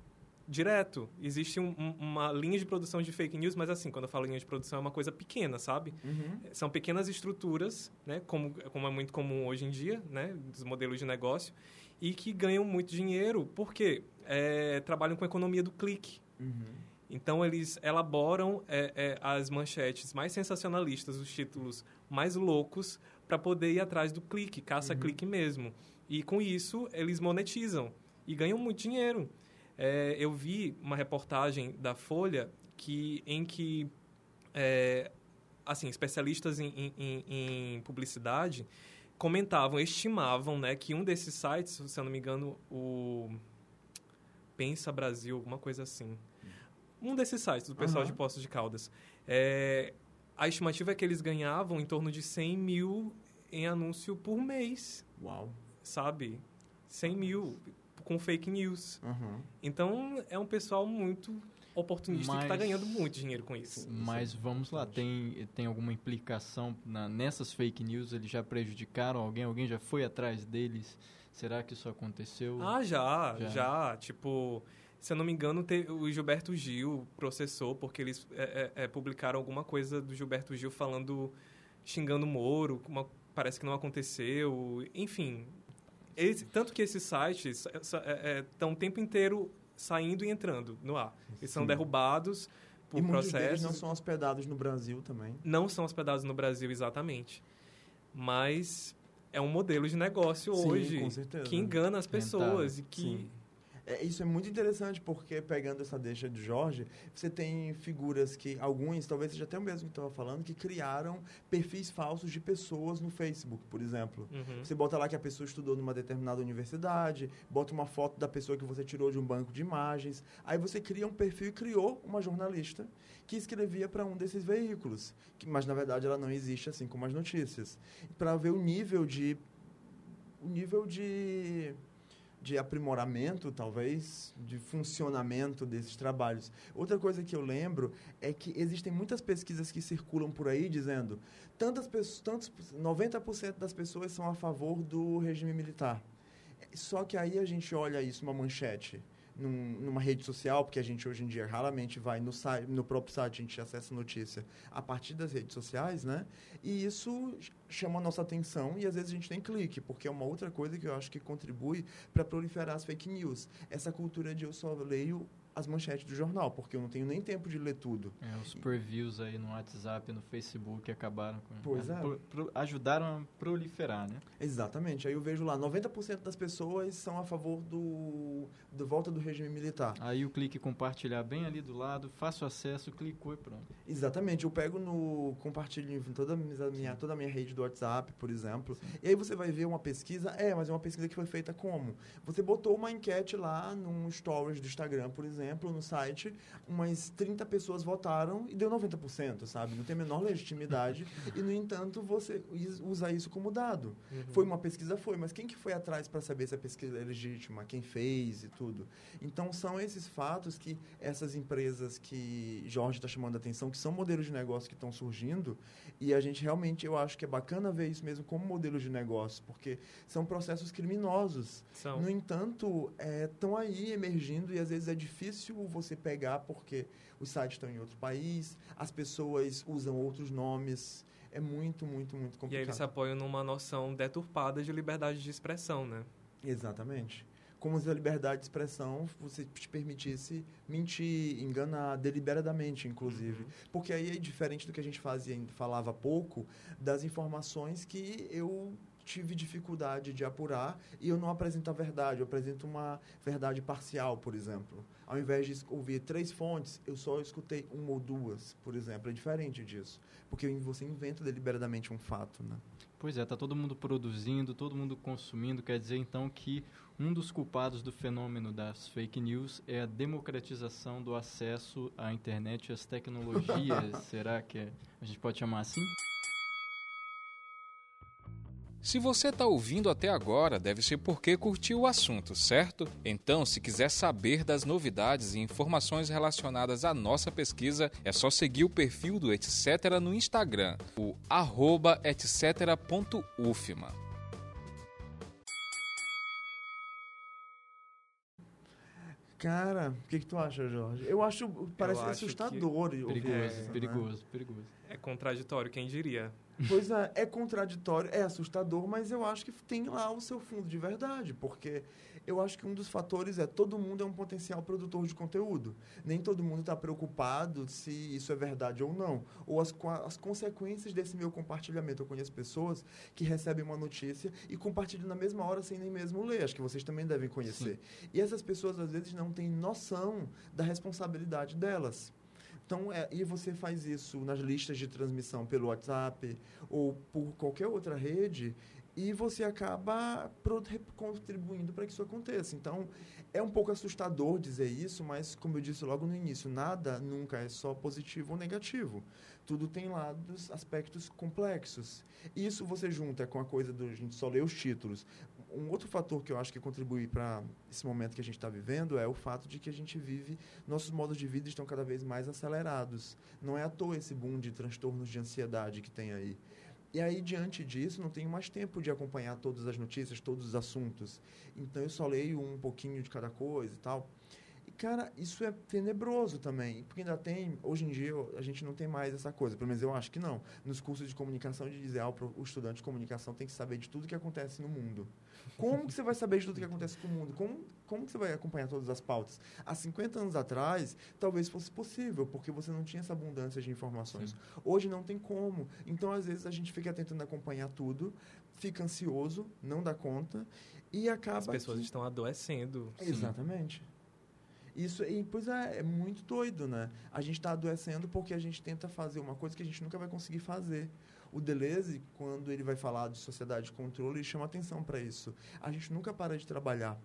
direto. Existe um- um- uma linha de produção de fake news, mas assim, quando eu falo linha de produção é uma coisa pequena, sabe? Uhum. São pequenas estruturas, né, como, como é muito comum hoje em dia, né, dos modelos de negócio, e que ganham muito dinheiro porque é, trabalham com a economia do clique. Uhum. Então, eles elaboram é, é, as manchetes mais sensacionalistas, os títulos mais loucos, para poder ir atrás do clique, caça-clique mesmo. E com isso, eles monetizam e ganham muito dinheiro. É, eu vi uma reportagem da Folha que, em que é, assim, especialistas em, em- em- em publicidade comentavam, estimavam né, que um desses sites, se eu não me engano, o Pensa Brasil, alguma coisa assim. Um desses sites do pessoal Aham. de Poços de Caldas. É, a estimativa é que eles ganhavam em torno de 100 mil em anúncio por mês, Uau. sabe? 100 mil com fake news. Uhum. Então, é um pessoal muito oportunista que está Mas- ganhando muito dinheiro com isso. Mas vamos lá, tem, tem alguma implicação na- nessas fake news? Eles já prejudicaram alguém? Alguém já foi atrás deles? Será que isso aconteceu? Ah, já, Já. já. Tipo, se eu não me engano, te- o Gilberto Gil processou porque eles é, é, é, publicaram alguma coisa do Gilberto Gil falando, xingando o Moro, uma- parece que não aconteceu. Enfim, esse- tanto que esses sites estão o tempo inteiro saindo e entrando no ar. Eles são Sim. derrubados por E muitos deles processos. não são hospedados no Brasil também. não são hospedados no Brasil exatamente. Mas é um modelo de negócio Sim, hoje que engana as pessoas e que Sim. É, isso é muito interessante, porque pegando essa deixa de Jorge, você tem figuras que, alguns, talvez seja até o mesmo que estava falando, que criaram perfis falsos de pessoas no Facebook, por exemplo. Uhum. Você bota lá que a pessoa estudou numa determinada universidade, bota uma foto da pessoa que você tirou de um banco de imagens, aí você cria um perfil e criou uma jornalista que escrevia para um desses veículos, que, mas na verdade ela não existe assim como as notícias, para ver o nível de o nível de de aprimoramento, talvez, de funcionamento desses trabalhos. Outra coisa que eu lembro é que existem muitas pesquisas que circulam por aí dizendo tantas pessoas, tantos 90% das pessoas são a favor do regime militar. Só que aí a gente olha isso numa manchete, num- numa rede social, porque a gente hoje em dia raramente vai no, no próprio site, a gente acessa notícia a partir das redes sociais, né? E isso chama a nossa atenção e às vezes a gente tem clique, porque é uma outra coisa que eu acho que contribui para proliferar as fake news. Essa cultura de eu só leio as manchetes do jornal, porque eu não tenho nem tempo de ler tudo. É, os previews aí no WhatsApp, no Facebook acabaram com... Pois é. pro- pro- ajudaram a proliferar, né? Exatamente. Aí eu vejo lá, 90% das pessoas são a favor do, do volta do regime militar. Aí o clique compartilhar bem ali do lado, fácil acesso, clicou e pronto. Exatamente. Eu pego no compartilho em toda a minha, toda a minha rede do WhatsApp, por exemplo. E aí você vai ver uma pesquisa. É, mas é uma pesquisa que foi feita como? Você botou uma enquete lá num stories do Instagram, por exemplo, no site, umas 30 pessoas votaram e deu 90%, sabe? Não tem a menor legitimidade. e, no entanto, você usa isso como dado. Uhum. Foi uma pesquisa, foi, mas quem que foi atrás para saber se a pesquisa é legítima, quem fez e tudo? Então são esses fatos que essas empresas que Jorge está chamando a atenção, que são modelos de negócio que estão surgindo, e a gente realmente, eu acho que é bacana ver isso mesmo como modelo de negócio, porque são processos criminosos. São. No entanto, estão aí emergindo e às vezes é difícil você pegar porque os sites estão em outro país, as pessoas usam outros nomes. É muito, muito, muito E aí complicado. eles se apoiam numa noção deturpada de liberdade de expressão, né? Exatamente. Como se a liberdade de expressão você te permitisse mentir, enganar deliberadamente, inclusive. Uhum. Porque aí é diferente do que a gente fazia, falava pouco, das informações que eu tive dificuldade de apurar e eu não apresento a verdade, eu apresento uma verdade parcial, por exemplo. Ao invés de ouvir três fontes, eu só escutei uma ou duas, por exemplo. É diferente disso. Porque você inventa deliberadamente um fato, né? Pois é, tá todo mundo produzindo, todo mundo consumindo, quer dizer então que um dos culpados do fenômeno das fake news é a democratização do acesso à internet e às tecnologias. Será que é- a gente pode chamar assim? Se você está ouvindo até agora, deve ser porque curtiu o assunto, certo? Então, se quiser saber das novidades e informações relacionadas à nossa pesquisa, é só seguir o perfil do Etc. no Instagram, o arroba etc.ufma. Cara, o que, que tu acha, Jorge? Eu acho, parece acho assustador Perigoso, isso, né? perigoso, perigoso. É contraditório, quem diria? Pois é, é contraditório, é assustador, mas eu acho que tem lá o seu fundo de verdade, porque eu acho que um dos fatores é todo mundo é um potencial produtor de conteúdo. Nem todo mundo está preocupado se isso é verdade ou não, ou as, as consequências desse meu compartilhamento. Eu conheço pessoas que recebem uma notícia e compartilham na mesma hora sem nem mesmo ler. Acho que vocês também devem conhecer. E essas pessoas às vezes não têm noção da responsabilidade delas. Então, é, e você faz isso nas listas de transmissão pelo WhatsApp ou por qualquer outra rede e você acaba contribuindo para que isso aconteça. Então, é um pouco assustador dizer isso, mas como eu disse logo no início, nada nunca é só positivo ou negativo. Tudo tem lados, aspectos complexos. Isso você junta com a coisa do a gente só ler os títulos. Um outro fator que eu acho que contribui para esse momento que a gente está vivendo é o fato de que a gente vive, nossos modos de vida estão cada vez mais acelerados. Não é à toa esse boom de transtornos de ansiedade que tem aí. E aí, diante disso, não tenho mais tempo de acompanhar todas as notícias, todos os assuntos. Então, eu só leio um pouquinho de cada coisa e tal. Cara, isso é tenebroso também. Porque ainda tem, hoje em dia, a gente não tem mais essa coisa. Pelo menos eu acho que não. Nos cursos de comunicação, de dizer, ah, o estudante de comunicação tem que saber de tudo que acontece no mundo. Como que você vai saber de tudo que acontece no mundo? Como, como que você vai acompanhar todas as pautas? Há 50 anos atrás, talvez fosse possível, porque você não tinha essa abundância de informações. Sim. Hoje não tem como. Então, às vezes, a gente fica tentando acompanhar tudo, fica ansioso, não dá conta, e acaba. As pessoas que... estão adoecendo. Exatamente. Sim. Isso, e, pois é, é muito doido, né? A gente está adoecendo porque a gente tenta fazer uma coisa que a gente nunca vai conseguir fazer. O Deleuze, quando ele vai falar de sociedade de controle, ele chama atenção para isso. A gente nunca para de trabalhar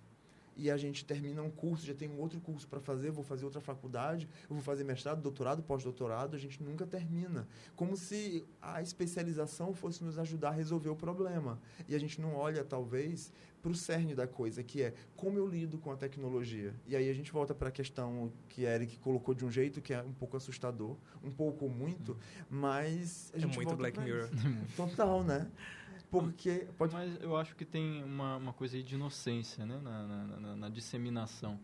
e a gente termina um curso, já tem um outro curso para fazer, vou fazer outra faculdade, eu vou fazer mestrado, doutorado, pós-doutorado, a gente nunca termina. Como se a especialização fosse nos ajudar a resolver o problema. E a gente não olha, talvez, para o cerne da coisa, que é como eu lido com a tecnologia. E aí a gente volta para a questão que Eric colocou de um jeito que é um pouco assustador, um pouco muito, mas a é gente muito Black Mirror. Total, né? Porque pode... Mas eu acho que tem uma, uma coisa aí de inocência, né? Na, na, na, na disseminação.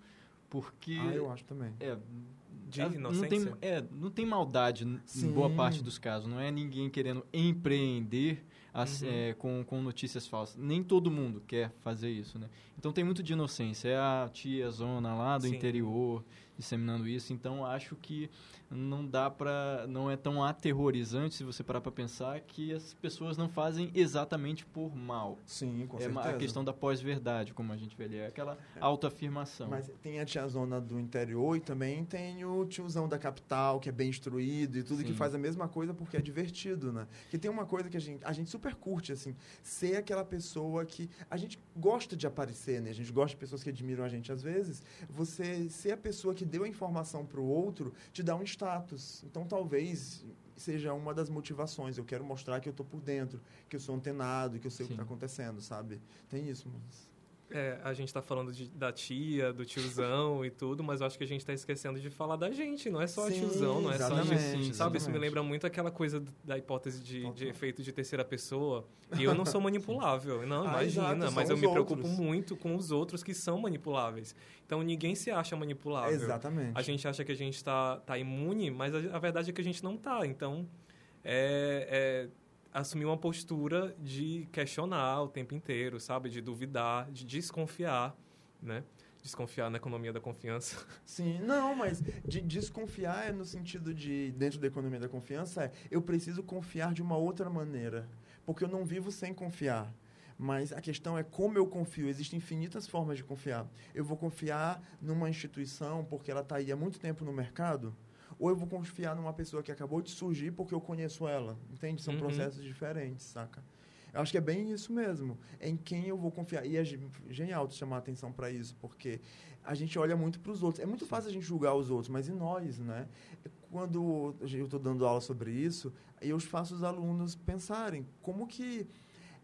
Porque... Ah, eu acho também. É, de inocência? Não tem, é, não tem maldade Sim. em boa parte dos casos. Não é ninguém querendo empreender as, uhum. é, com, com notícias falsas. Nem todo mundo quer fazer isso, né? Então tem muito de inocência. É a tia zona lá do Sim. interior disseminando isso. Então acho que não dá para não é tão aterrorizante se você parar para pensar que as pessoas não fazem exatamente por mal. Sim, com é certeza. É a questão da pós-verdade, como a gente vê ali, é aquela é. autoafirmação. Mas tem a tiazona do interior e também tem o tiozão da capital, que é bem instruído e tudo Sim. que faz a mesma coisa porque é divertido, né? Que tem uma coisa que a gente a gente super curte assim, ser aquela pessoa que a gente gosta de aparecer, né? A gente gosta de pessoas que admiram a gente às vezes. Você ser a pessoa que deu a informação para o outro te dá um status. Então, talvez seja uma das motivações. Eu quero mostrar que eu estou por dentro, que eu sou antenado, que eu sei Sim. o que está acontecendo, sabe? Tem isso, mas... É, a gente está falando de, da tia, do tiozão e tudo, mas eu acho que a gente está esquecendo de falar da gente. Não é só Sim, tiozão, não é só gente. Sabe, exatamente. isso me lembra muito aquela coisa da hipótese de, de efeito de terceira pessoa. E eu não sou manipulável. Não, ah, imagina. Exato, mas eu me outros. preocupo muito com os outros que são manipuláveis. Então ninguém se acha manipulável. Exatamente. A gente acha que a gente está tá imune, mas a, a verdade é que a gente não está. Então, é, é assumir uma postura de questionar o tempo inteiro, sabe? De duvidar, de desconfiar, né? Desconfiar na economia da confiança. Sim, não, mas de desconfiar é no sentido de, dentro da economia da confiança, é eu preciso confiar de uma outra maneira. Porque eu não vivo sem confiar. Mas a questão é como eu confio. Existem infinitas formas de confiar. Eu vou confiar numa instituição porque ela está aí há muito tempo no mercado? Ou eu vou confiar numa pessoa que acabou de surgir porque eu conheço ela. Entende? São uhum. processos diferentes, saca? Eu acho que é bem isso mesmo. Em quem eu vou confiar. E é genial tu chamar atenção para isso, porque a gente olha muito para os outros. É muito fácil a gente julgar os outros, mas e nós, né? Quando eu estou dando aula sobre isso, eu faço os alunos pensarem como que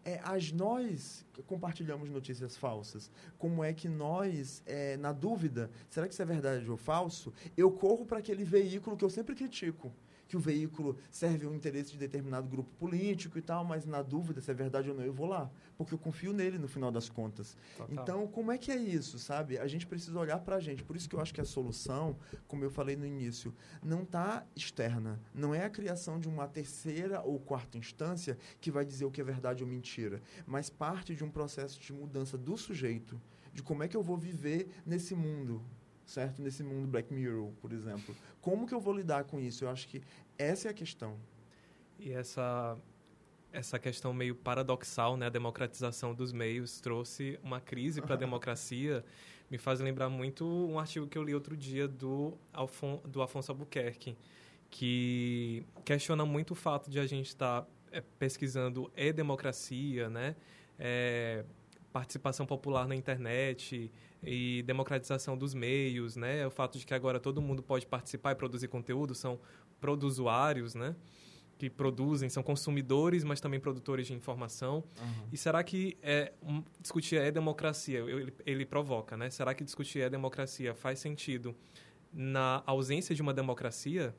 é, as nós compartilhamos notícias falsas. Como é que nós, é, na dúvida, será que isso é verdade ou falso? Eu corro para aquele veículo que eu sempre critico que o veículo serve ao interesse de determinado grupo político e tal, mas na dúvida se é verdade ou não, eu vou lá, porque eu confio nele no final das contas. Total. Então, como é que é isso, sabe? A gente precisa olhar para a gente. Por isso que eu acho que a solução, como eu falei no início, não está externa. Não é a criação de uma terceira ou quarta instância que vai dizer o que é verdade ou mentira, mas parte de um processo de mudança do sujeito, de como é que eu vou viver nesse mundo, certo? Nesse mundo Black Mirror, por exemplo. Como que eu vou lidar com isso? Eu acho que essa é a questão. E essa essa questão meio paradoxal, né, a democratização dos meios trouxe uma crise para a democracia. Me faz lembrar muito um artigo que eu li outro dia do, Alfon, do Afonso Albuquerque, que questiona muito o fato de a gente estar tá, é, pesquisando e-democracia, né, é, participação popular na internet e democratização dos meios, né, o fato de que agora todo mundo pode participar e produzir conteúdo, são produzuários, né? que produzem, são consumidores, mas também produtores de informação. Uhum. E será que é, um, discutir é democracia? Ele, ele provoca, né? Será que discutir é democracia faz sentido na ausência de uma democracia?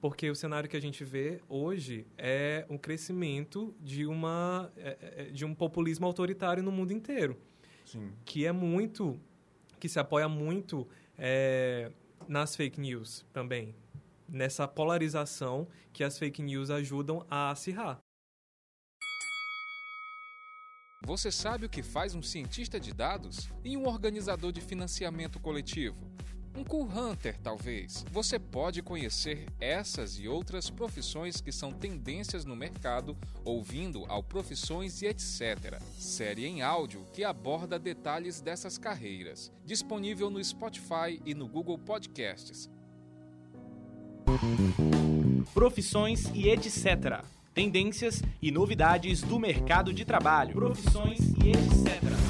Porque o cenário que a gente vê hoje é um crescimento de, uma, é, é, de um populismo autoritário no mundo inteiro. Sim. Que é muito... que se apoia muito é, nas fake news também, nessa polarização que as fake news ajudam a acirrar. Você sabe o que faz um cientista de dados e um organizador de financiamento coletivo? Um cool hunter, talvez. Você pode conhecer essas e outras profissões que são tendências no mercado ouvindo ao Profissões e etc. Série em áudio que aborda detalhes dessas carreiras. Disponível no Spotify e no Google Podcasts. Profissões e etc. Tendências e novidades do mercado de trabalho. Profissões e etc.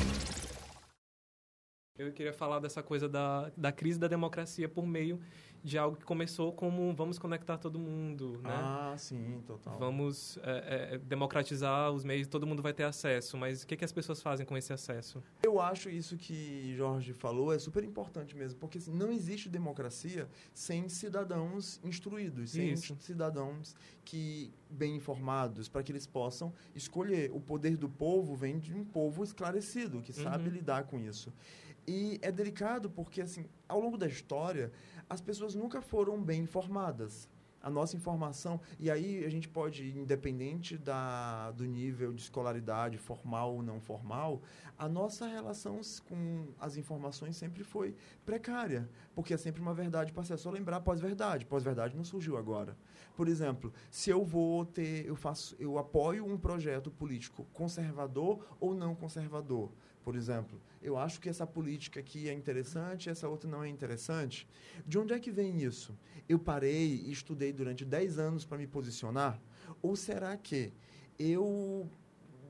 Eu queria falar dessa coisa da, da crise da democracia por meio de algo que começou como vamos conectar todo mundo, né? Ah, sim, total. Vamos é, é, democratizar os meios, todo mundo vai ter acesso. Mas o que, que as pessoas fazem com esse acesso? Eu acho isso que Jorge falou é super importante mesmo, porque assim, não existe democracia sem cidadãos instruídos, sem Isso. cidadãos que bem informados, para que eles possam escolher. O poder do povo vem de um povo esclarecido, que sabe Uhum. lidar com isso. E é delicado porque, assim, ao longo da história, as pessoas nunca foram bem informadas. A nossa informação, e aí a gente pode, independente da, do nível de escolaridade, formal ou não formal, a nossa relação com as informações sempre foi precária, porque é sempre uma verdade parcial. É só lembrar pós-verdade. Pós-verdade não surgiu agora. Por exemplo, se eu vou ter, eu faço, eu apoio um projeto político conservador ou não conservador, por exemplo, eu acho que essa política aqui é interessante, essa outra não é interessante. De onde é que vem isso? Eu parei e estudei durante 10 anos para me posicionar? Ou será que eu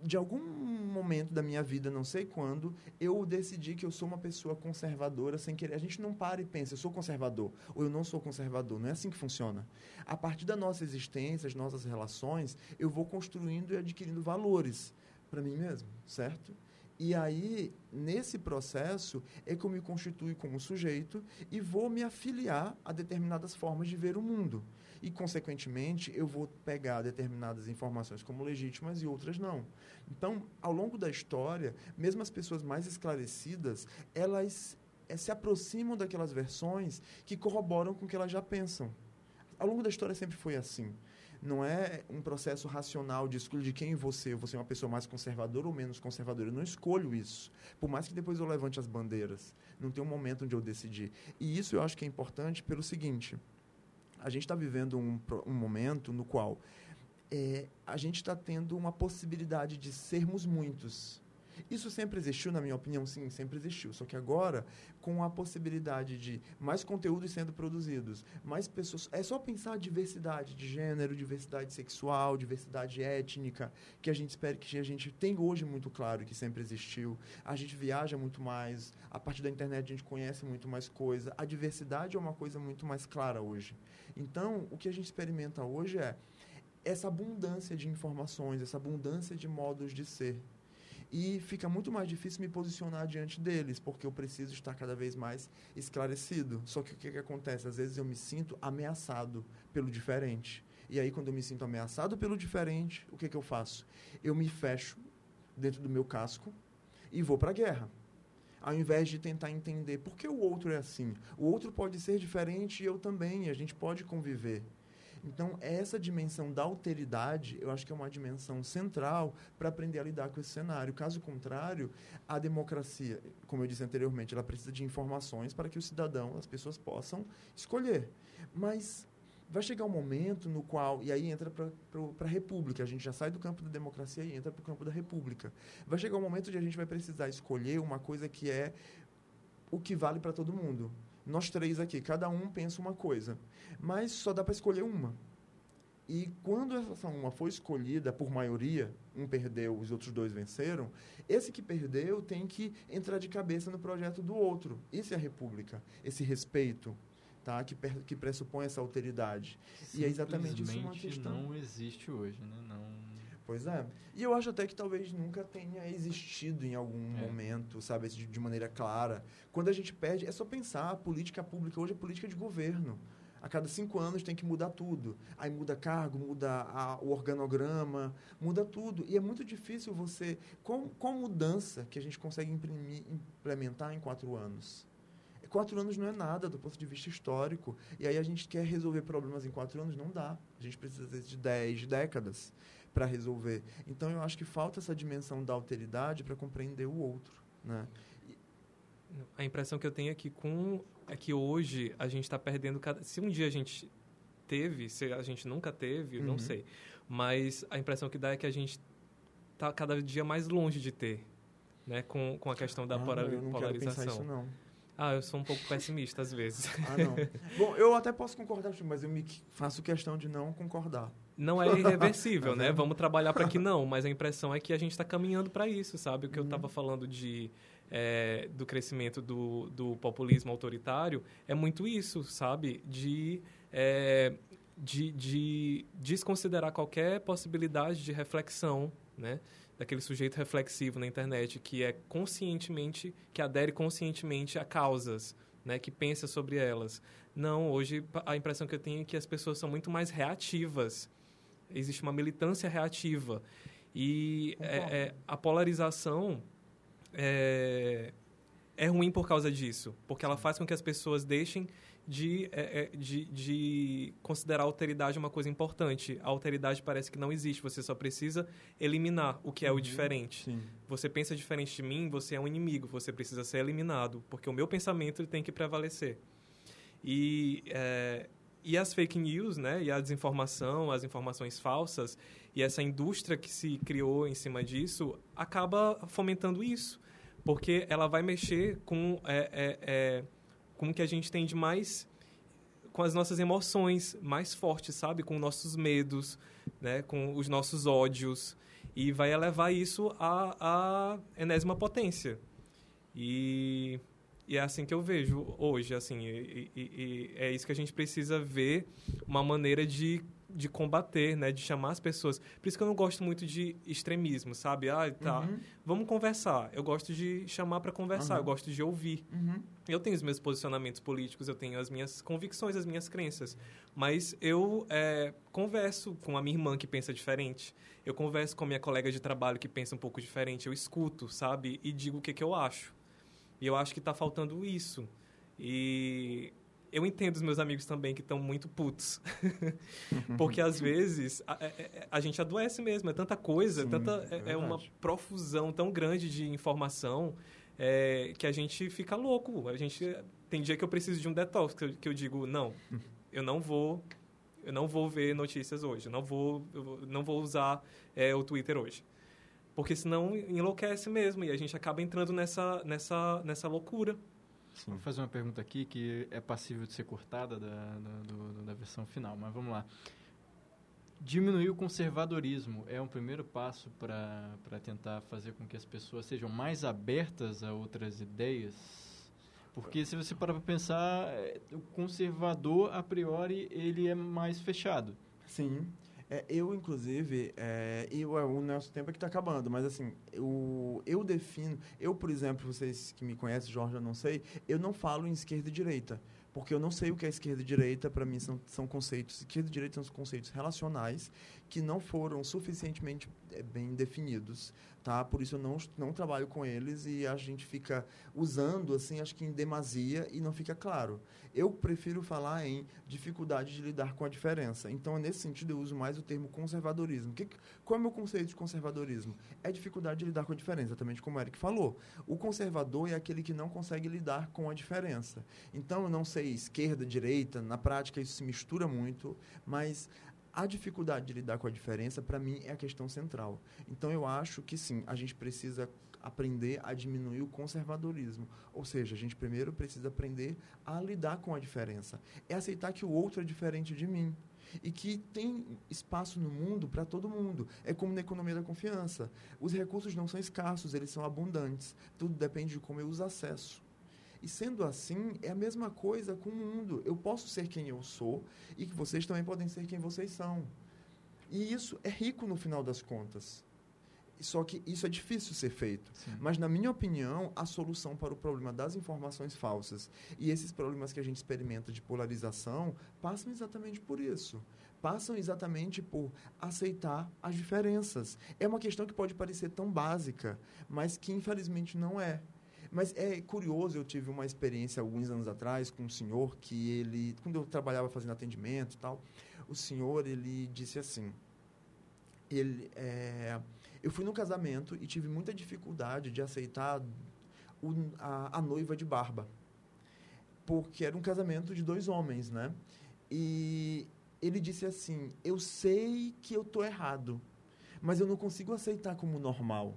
de algum momento da minha vida, não sei quando, eu decidi que eu sou uma pessoa conservadora sem querer. A gente não para e pensa, eu sou conservador ou eu não sou conservador. Não é assim que funciona. A partir da nossa existência, as nossas relações, eu vou construindo e adquirindo valores para mim mesmo, certo? E aí, nesse processo, é que eu me constituo como sujeito e vou me afiliar a determinadas formas de ver o mundo. E, consequentemente, eu vou pegar determinadas informações como legítimas e outras não. Então, ao longo da história, mesmo as pessoas mais esclarecidas, elas eh, se aproximam daquelas versões que corroboram com o que elas já pensam. Ao longo da história sempre foi assim. Não é um processo racional de escolha de quem você, você é uma pessoa mais conservadora ou menos conservadora. Eu não escolho isso. Por mais que depois eu levante as bandeiras. Não tem um momento onde eu decidi. E isso eu acho que é importante pelo seguinte: a gente está vivendo um, um momento no qual é, a gente está tendo uma possibilidade de sermos muitos. Isso sempre existiu, na minha opinião, sim, sempre existiu. Só que agora, com a possibilidade de mais conteúdos sendo produzidos, mais pessoas. É só pensar a diversidade de gênero, diversidade sexual, diversidade étnica, que a gente espera que a gente tem hoje muito claro que sempre existiu. A gente viaja muito mais, a partir da internet a gente conhece muito mais coisa. A diversidade é uma coisa muito mais clara hoje. Então, o que a gente experimenta hoje é essa abundância de informações, essa abundância de modos de ser. E fica muito mais difícil me posicionar diante deles, porque eu preciso estar cada vez mais esclarecido. Só que o que, que acontece? Às vezes eu me sinto ameaçado pelo diferente. E aí, quando eu me sinto ameaçado pelo diferente, o que, que eu faço? Eu me fecho dentro do meu casco e vou para a guerra. Ao invés de tentar entender por que o outro é assim. O outro pode ser diferente e eu também, e a gente pode conviver. Então, essa dimensão da alteridade, eu acho que é uma dimensão central para aprender a lidar com esse cenário. Caso contrário, a democracia, como eu disse anteriormente, ela precisa de informações para que o cidadão, as pessoas possam escolher. Mas vai chegar um momento no qual, e aí entra para a república, a gente já sai do campo da democracia e entra para o campo da república. Vai chegar um momento onde a gente vai precisar escolher uma coisa que é o que vale para todo mundo. Nós três aqui, cada um pensa uma coisa, mas só dá para escolher uma. E quando essa uma foi escolhida por maioria, um perdeu, os outros dois venceram, esse que perdeu tem que entrar de cabeça no projeto do outro. Isso é a república, esse respeito tá? que, que pressupõe essa alteridade. E é exatamente isso uma questão. não existe hoje, né? Não... Pois é. E eu acho até que talvez nunca tenha existido em algum é. momento, sabe, de, de maneira clara. Quando a gente perde, é só pensar, a política pública hoje é política de governo. A cada cinco anos tem que mudar tudo. Aí muda cargo, muda a, o organograma, muda tudo. E é muito difícil você. Qual, qual mudança que a gente consegue imprimir, implementar em quatro anos? Quatro anos não é nada do ponto de vista histórico. E aí a gente quer resolver problemas em quatro anos? Não dá. A gente precisa de dez décadas para resolver. Então eu acho que falta essa dimensão da alteridade para compreender o outro. Né? A impressão que eu tenho é que com é que hoje a gente está perdendo cada. Se um dia a gente teve, se a gente nunca teve, uhum. não sei. Mas a impressão que dá é que a gente está cada dia mais longe de ter, né? Com, com a questão da ah, polarização. Eu não polarização. Quero isso, não. Ah, eu sou um pouco pessimista às vezes. ah, não. Bom, eu até posso concordar, mas eu me faço questão de não concordar. Não é irreversível, né? Vamos trabalhar para que não, mas a impressão é que a gente está caminhando para isso, sabe? O que uhum. eu estava falando de é, do crescimento do, do populismo autoritário é muito isso, sabe? De, é, de, de desconsiderar qualquer possibilidade de reflexão, né? Daquele sujeito reflexivo na internet que é conscientemente, que adere conscientemente a causas, né? Que pensa sobre elas. Não, hoje a impressão que eu tenho é que as pessoas são muito mais reativas. Existe uma militância reativa. E é, é, a polarização é, é ruim por causa disso, porque ela faz com que as pessoas deixem de, é, é, de, de, considerar a alteridade uma coisa importante. A alteridade parece que não existe, você só precisa eliminar o que é uhum, o diferente. Sim. Você pensa diferente de mim, você é um inimigo, você precisa ser eliminado, porque o meu pensamento tem que prevalecer. E, é, e as fake news, né, e a desinformação, as informações falsas, e essa indústria que se criou em cima disso acaba fomentando isso, porque ela vai mexer com é, é, é, com o que a gente tem de mais com as nossas emoções mais fortes, sabe, com nossos medos, né, com os nossos ódios. E vai elevar isso à, à enésima potência. E e é assim que eu vejo hoje, assim, e, e, e, é isso que a gente precisa ver uma maneira de, de combater, né, de chamar as pessoas. Por isso que eu não gosto muito de extremismo, sabe? Ah, tá, uhum. vamos conversar. Eu gosto de chamar para conversar, uhum. eu gosto de ouvir. Uhum. Eu tenho os meus posicionamentos políticos, eu tenho as minhas convicções, as minhas crenças, mas eu é, converso com a minha irmã que pensa diferente. Eu converso com a minha colega de trabalho que pensa um pouco diferente. Eu escuto, sabe? E digo o que, que eu acho. E eu acho que está faltando isso. E eu entendo os meus amigos também que estão muito putos. Porque às vezes a, a, é, é, a, gente adoece mesmo, é tanta coisa, Sim, tanta, é, é, uma profusão tão grande de informação é, que a gente fica louco. A gente tem dia que eu preciso de um detox, que eu, que eu digo, não, eu não vou eu não vou ver notícias hoje, eu não vou, eu não vou usar é, o Twitter hoje. Porque senão enlouquece mesmo e a gente acaba entrando nessa, nessa, nessa loucura. Sim. Vou fazer uma pergunta aqui que é passível de ser cortada da, da, do, da versão final, mas vamos lá. Diminuir o conservadorismo é um primeiro passo para tentar fazer com que as pessoas sejam mais abertas a outras ideias? Porque se você parar para pensar, é, o conservador, a priori, ele é mais fechado. Sim. É, eu, inclusive, é, eu, é, o nosso tempo é que está acabando, mas assim, eu, eu defino, eu, por exemplo, vocês que me conhecem, Jorge, eu não sei, eu não falo em esquerda e direita, porque eu não sei o que é esquerda e direita, para mim são, são conceitos, esquerda e direita são conceitos relacionais que não foram suficientemente é, bem definidos tá? Por isso eu não, não trabalho com eles e a gente fica usando, assim, acho que em demasia e não fica claro. Eu prefiro falar em dificuldade de lidar com a diferença. Então, nesse sentido, eu uso mais o termo conservadorismo. Que, qual é o meu conceito de conservadorismo? É dificuldade de lidar com a diferença, exatamente como o Eric falou. O conservador é aquele que não consegue lidar com a diferença. Então, eu não sei esquerda, direita, na prática isso se mistura muito, mas a dificuldade de lidar com a diferença, para mim, é a questão central. Então, eu acho que sim, a gente precisa aprender a diminuir o conservadorismo. Ou seja, a gente primeiro precisa aprender a lidar com a diferença. É aceitar que o outro é diferente de mim. E que tem espaço no mundo para todo mundo. É como na economia da confiança. Os recursos não são escassos, eles são abundantes. Tudo depende de como eu os acesso. E sendo assim, é a mesma coisa com o mundo. Eu posso ser quem eu sou e que vocês também podem ser quem vocês são. E isso é rico no final das contas. Só que isso é difícil ser feito. Sim. Mas, na minha opinião, a solução para o problema das informações falsas e esses problemas que a gente experimenta de polarização passam exatamente por isso. Passam exatamente por aceitar as diferenças. É uma questão que pode parecer tão básica, mas que infelizmente não é. Mas é curioso, eu tive uma experiência alguns anos atrás com um senhor que ele, quando eu trabalhava fazendo atendimento e tal, o senhor ele disse assim, ele é, eu fui no casamento e tive muita dificuldade de aceitar o, a, a noiva de barba, porque era um casamento de dois homens, né? E ele disse assim: eu sei que eu tô errado, mas eu não consigo aceitar como normal.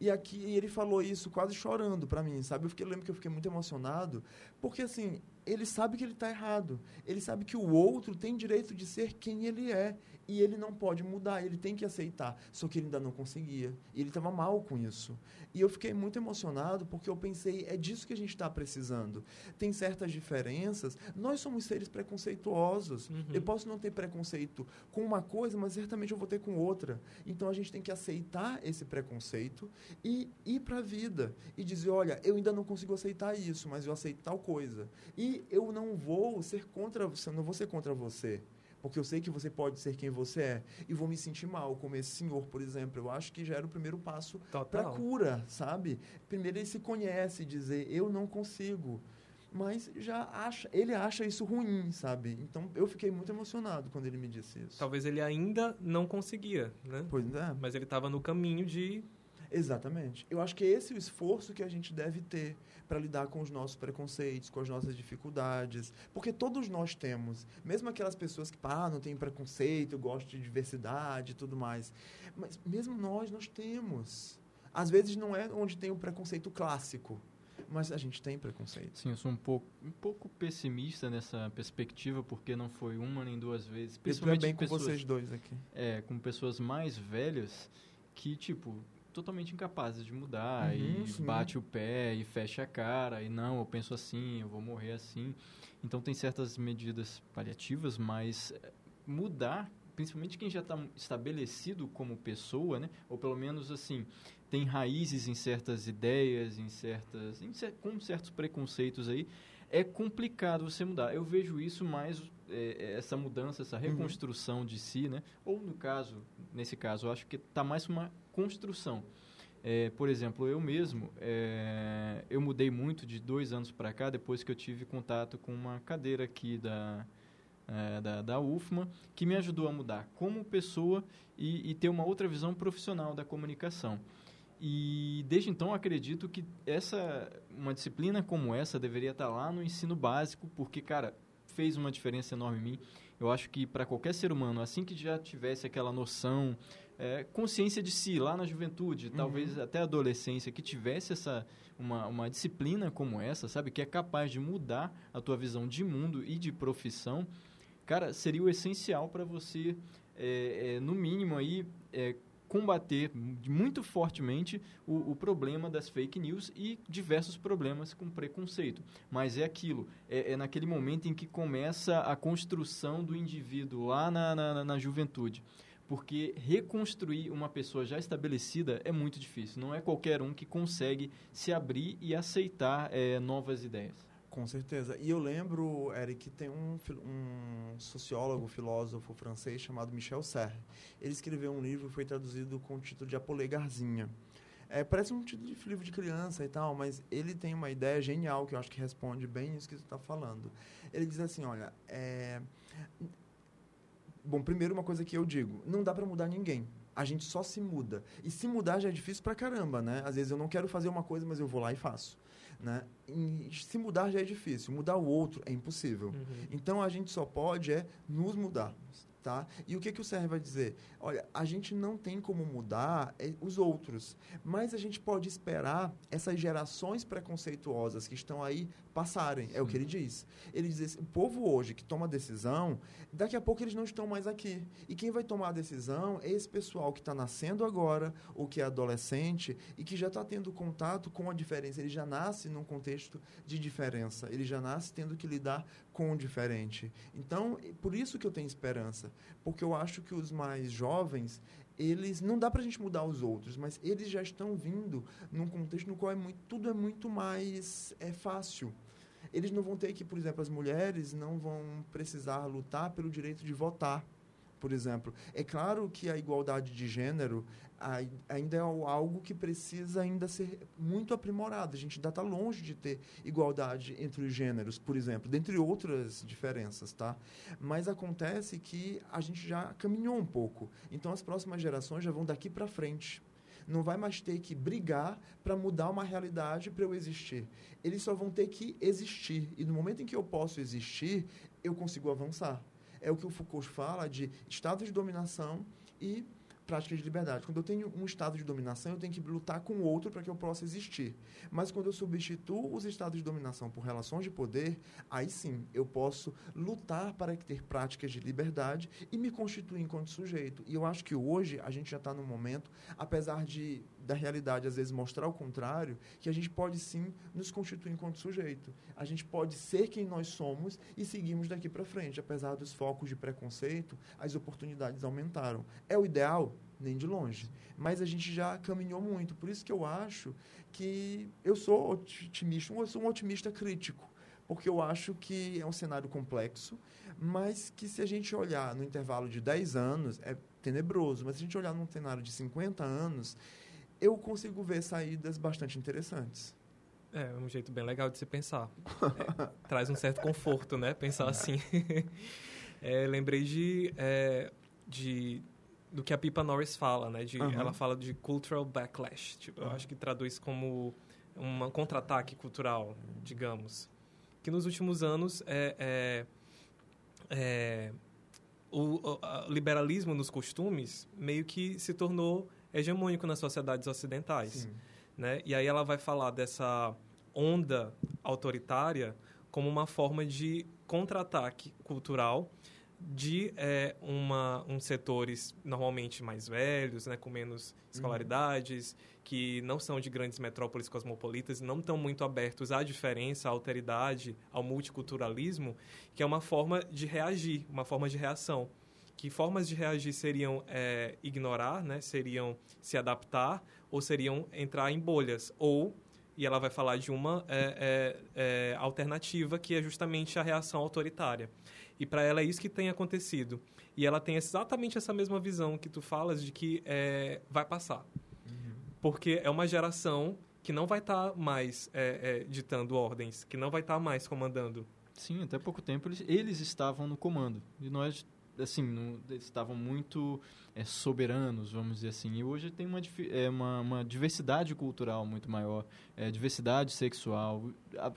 E aqui ele falou isso quase chorando para mim, sabe? Eu, fiquei, eu lembro que eu fiquei muito emocionado, porque assim, ele sabe que ele está errado. Ele sabe que o outro tem direito de ser quem ele é. E ele não pode mudar, ele tem que aceitar. Só que ele ainda não conseguia. E ele estava mal com isso. E eu fiquei muito emocionado porque eu pensei, é disso que a gente está precisando. Tem certas diferenças. Nós somos seres preconceituosos. Uhum. Eu posso não ter preconceito com uma coisa, mas certamente eu vou ter com outra. Então a gente tem que aceitar esse preconceito e ir para a vida. E dizer, olha, eu ainda não consigo aceitar isso, mas eu aceito tal coisa. E eu não vou ser contra você, não vou ser contra você porque eu sei que você pode ser quem você é e vou me sentir mal, como esse senhor, por exemplo. Eu acho que já era o primeiro passo para cura, sabe? Primeiro ele se conhece, dizer eu não consigo, mas já acha, ele acha isso ruim, sabe? Então eu fiquei muito emocionado quando ele me disse isso. Talvez ele ainda não conseguia, né? Pois é. Mas ele estava no caminho de Exatamente. Eu acho que esse é o esforço que a gente deve ter para lidar com os nossos preconceitos, com as nossas dificuldades. Porque todos nós temos, mesmo aquelas pessoas que, ah, não tem preconceito, gostam de diversidade e tudo mais. Mas mesmo nós, nós temos. Às vezes não é onde tem o preconceito clássico, mas a gente tem preconceito. Sim, eu sou um pouco, um pouco pessimista nessa perspectiva, porque não foi uma nem duas vezes. Eu Principalmente também com pessoas, vocês dois aqui. É, com pessoas mais velhas que, tipo, totalmente incapazes de mudar Uhum, e sim. bate o pé e fecha a cara e não, eu penso assim, eu vou morrer assim. Então tem certas medidas paliativas, mas eh, mudar, principalmente quem já está estabelecido como pessoa, né? Ou pelo menos assim, tem raízes em certas ideias, em certas, em cer- com certos preconceitos aí, é complicado você mudar. Eu vejo isso mais eh, essa mudança, essa reconstrução de si, né? Ou no caso, nesse caso, eu acho que está mais uma construção. É, por exemplo, eu mesmo, é, eu mudei muito de dois anos para cá, depois que eu tive contato com uma cadeira aqui da, é, da, da UFMA, que me ajudou a mudar como pessoa e, e ter uma outra visão profissional da comunicação. E desde então acredito que essa uma disciplina como essa deveria estar lá no ensino básico, porque cara, fez uma diferença enorme em mim. Eu acho que para qualquer ser humano, assim que já tivesse aquela noção, é, consciência de si lá na juventude, talvez até adolescência, que tivesse essa uma, uma disciplina como essa, sabe, que é capaz de mudar a tua visão de mundo e de profissão, cara, seria o essencial para você, é, é, no mínimo aí, é, combater muito fortemente o, o problema das fake news e diversos problemas com preconceito. Mas é aquilo, é, é naquele momento em que começa a construção do indivíduo lá na, na, na juventude. Porque reconstruir uma pessoa já estabelecida é muito difícil. Não é qualquer um que consegue se abrir e aceitar é, novas ideias. Com certeza. E eu lembro, Eric, que tem um, um sociólogo, filósofo francês chamado Michel Serre. Ele escreveu um livro que foi traduzido com o título de A Polegarzinha. É, parece um título de livro de criança e tal, mas ele tem uma ideia genial que eu acho que responde bem isso que você está falando. Ele diz assim, olha, é... Bom, primeiro uma coisa que eu digo, não dá para mudar ninguém. A gente só se muda. E se mudar já é difícil pra caramba, né? Às vezes eu não quero fazer uma coisa, mas eu vou lá e faço. Né? E se mudar já é difícil, mudar o outro é impossível. Uhum. Então a gente só pode é nos mudar. Tá? E o que, que o CER vai dizer? Olha, a gente não tem como mudar eh, os outros, mas a gente pode esperar essas gerações preconceituosas que estão aí passarem. É o que ele diz. Ele diz: assim, o povo hoje que toma decisão, daqui a pouco eles não estão mais aqui. E quem vai tomar a decisão é esse pessoal que está nascendo agora, ou que é adolescente, e que já está tendo contato com a diferença. Ele já nasce num contexto de diferença. Ele já nasce tendo que lidar com o diferente. Então, por isso que eu tenho esperança. Porque eu acho que os mais jovens, eles não dá para a gente mudar os outros, mas eles já estão vindo num contexto no qual é muito, tudo é muito mais é fácil. Eles não vão ter que, por exemplo, as mulheres não vão precisar lutar pelo direito de votar por exemplo. É claro que a igualdade de gênero ainda é algo que precisa ainda ser muito aprimorado. A gente ainda está longe de ter igualdade entre os gêneros, por exemplo, dentre outras diferenças, tá? Mas acontece que a gente já caminhou um pouco. Então as próximas gerações já vão daqui para frente não vai mais ter que brigar para mudar uma realidade para eu existir. Eles só vão ter que existir. E no momento em que eu posso existir, eu consigo avançar é o que o Foucault fala de estado de dominação e prática de liberdade. Quando eu tenho um estado de dominação, eu tenho que lutar com o outro para que eu possa existir. Mas quando eu substituo os estados de dominação por relações de poder, aí sim eu posso lutar para ter práticas de liberdade e me constituir enquanto sujeito. E eu acho que hoje a gente já está num momento, apesar de da realidade às vezes mostrar o contrário, que a gente pode sim nos constituir enquanto sujeito. A gente pode ser quem nós somos e seguimos daqui para frente. Apesar dos focos de preconceito, as oportunidades aumentaram. É o ideal? Nem de longe. Mas a gente já caminhou muito. Por isso que eu acho que eu sou otimista, eu sou um otimista crítico. Porque eu acho que é um cenário complexo, mas que se a gente olhar no intervalo de 10 anos, é tenebroso. Mas se a gente olhar num cenário de 50 anos, eu consigo ver saídas bastante interessantes. É, um jeito bem legal de se pensar. É, traz um certo conforto, né? Pensar assim. é, lembrei de, é, de do que a Pipa Norris fala, né? De, uhum. Ela fala de cultural backlash. Tipo, uhum. Eu acho que traduz como um contra-ataque cultural, digamos. Que nos últimos anos é, é, é o, o liberalismo nos costumes meio que se tornou hegemônico nas sociedades ocidentais. Sim. Né? E aí ela vai falar dessa onda autoritária como uma forma de contra-ataque cultural de é, uma, uns setores normalmente mais velhos, né, com menos uhum. escolaridades, uhum. que não são de grandes metrópoles cosmopolitas, não estão muito abertos à diferença, à alteridade, ao multiculturalismo, que é uma forma de reagir, uma forma de reação que formas de reagir seriam é, ignorar, né? seriam se adaptar ou seriam entrar em bolhas. Ou, e ela vai falar de uma é, é, é alternativa que é justamente a reação autoritária. E para ela é isso que tem acontecido. E ela tem exatamente essa mesma visão que tu falas de que é, vai passar. Uhum. Porque é uma geração que não vai estar tá mais é, ditando ordens, que não vai estar tá mais comandando. Sim, até pouco tempo eles, eles estavam no comando. E nós assim, não, estavam muito é, soberanos, vamos dizer assim. E hoje tem uma, é, uma, uma diversidade cultural muito maior, é, diversidade sexual.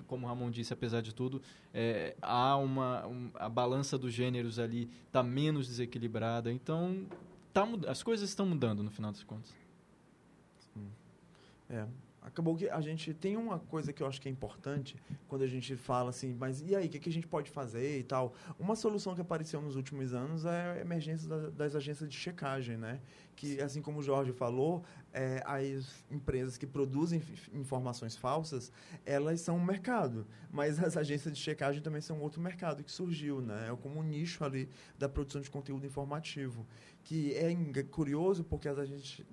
Como Ramon disse, apesar de tudo, é, há uma, um, a balança dos gêneros ali está menos desequilibrada. Então, tá, as coisas estão mudando no final das contas. Sim. É, acabou que a gente tem uma coisa que eu acho que é importante quando a gente fala assim, mas e aí, o que, que a gente pode fazer e tal? Uma solução que apareceu nos últimos anos é a emergência das, das agências de checagem, né? Que, assim como o Jorge falou, é, as empresas que produzem informações falsas, elas são um mercado, mas as agências de checagem também são outro mercado que surgiu, né? É como um nicho ali da produção de conteúdo informativo que é curioso porque as,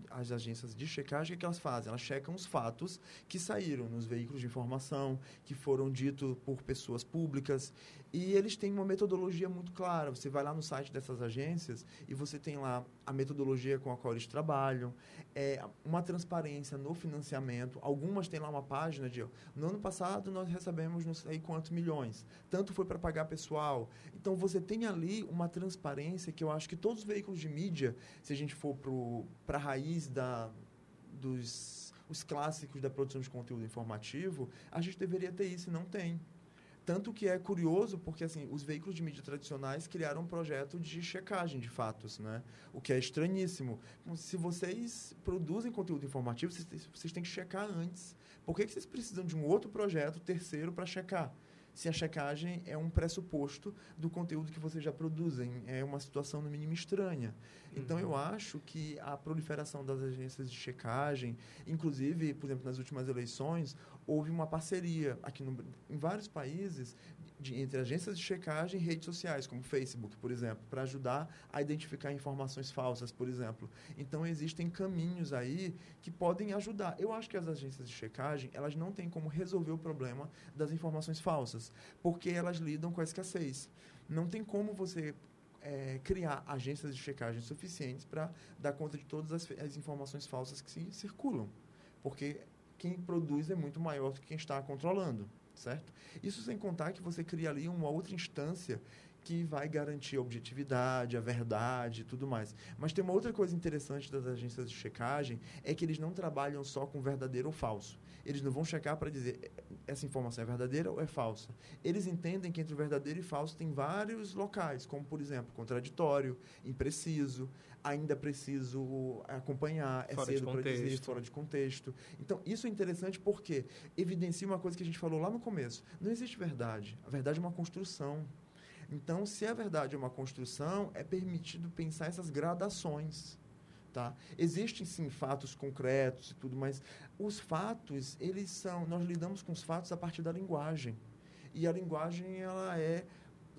as agências de checagem, o que elas fazem? Elas checam os fatos que saíram nos veículos de informação, que foram ditos por pessoas públicas, e eles têm uma metodologia muito clara. Você vai lá no site dessas agências e você tem lá a metodologia com a qual eles trabalham, é, uma transparência no financiamento. Algumas têm lá uma página de, no ano passado nós recebemos não sei quantos milhões, tanto foi para pagar pessoal. Então você tem ali uma transparência que eu acho que todos os veículos de mídia, se a gente for para a raiz da, dos os clássicos da produção de conteúdo informativo, a gente deveria ter isso e não tem Tanto que é curioso, porque assim, os veículos de mídia tradicionais criaram um projeto de checagem de fatos, né? O que é estranhíssimo. Se vocês produzem conteúdo informativo, vocês, vocês têm que checar antes. Por que, que vocês precisam de um outro projeto terceiro para checar? Se a checagem é um pressuposto do conteúdo que vocês já produzem. É uma situação, no mínimo, estranha. Então, eu uhum. acho que a proliferação das agências de checagem, inclusive, por exemplo, nas últimas eleições, houve uma parceria aqui no, em vários países de, entre agências de checagem e redes sociais, como Facebook, por exemplo, para ajudar a identificar informações falsas, por exemplo. Então, existem caminhos aí que podem ajudar. Eu acho que as agências de checagem, elas não têm como resolver o problema das informações falsas, porque elas lidam com a escassez. Não tem como você é, criar agências de checagem suficientes para dar conta de todas as, as informações falsas que se circulam. Porque quem produz é muito maior do que quem está controlando certo? Isso sem contar que você cria ali uma outra instância que vai garantir a objetividade, a verdade e tudo mais. Mas tem uma outra coisa interessante das agências de checagem, é que eles não trabalham só com verdadeiro ou falso. Eles não vão checar para dizer é, essa informação é verdadeira ou é falsa. Eles entendem que entre o verdadeiro e falso tem vários locais, como por exemplo, contraditório, impreciso, ainda preciso acompanhar, é fora cedo para dizer, fora de contexto. Então, isso é interessante porque evidencia uma coisa que a gente falou lá no começo. Não existe verdade. A verdade é uma construção. Então, se a verdade é uma construção, é permitido pensar essas gradações. Tá? Existem sim fatos concretos e tudo, mas os fatos, eles são, nós lidamos com os fatos a partir da linguagem. E a linguagem ela é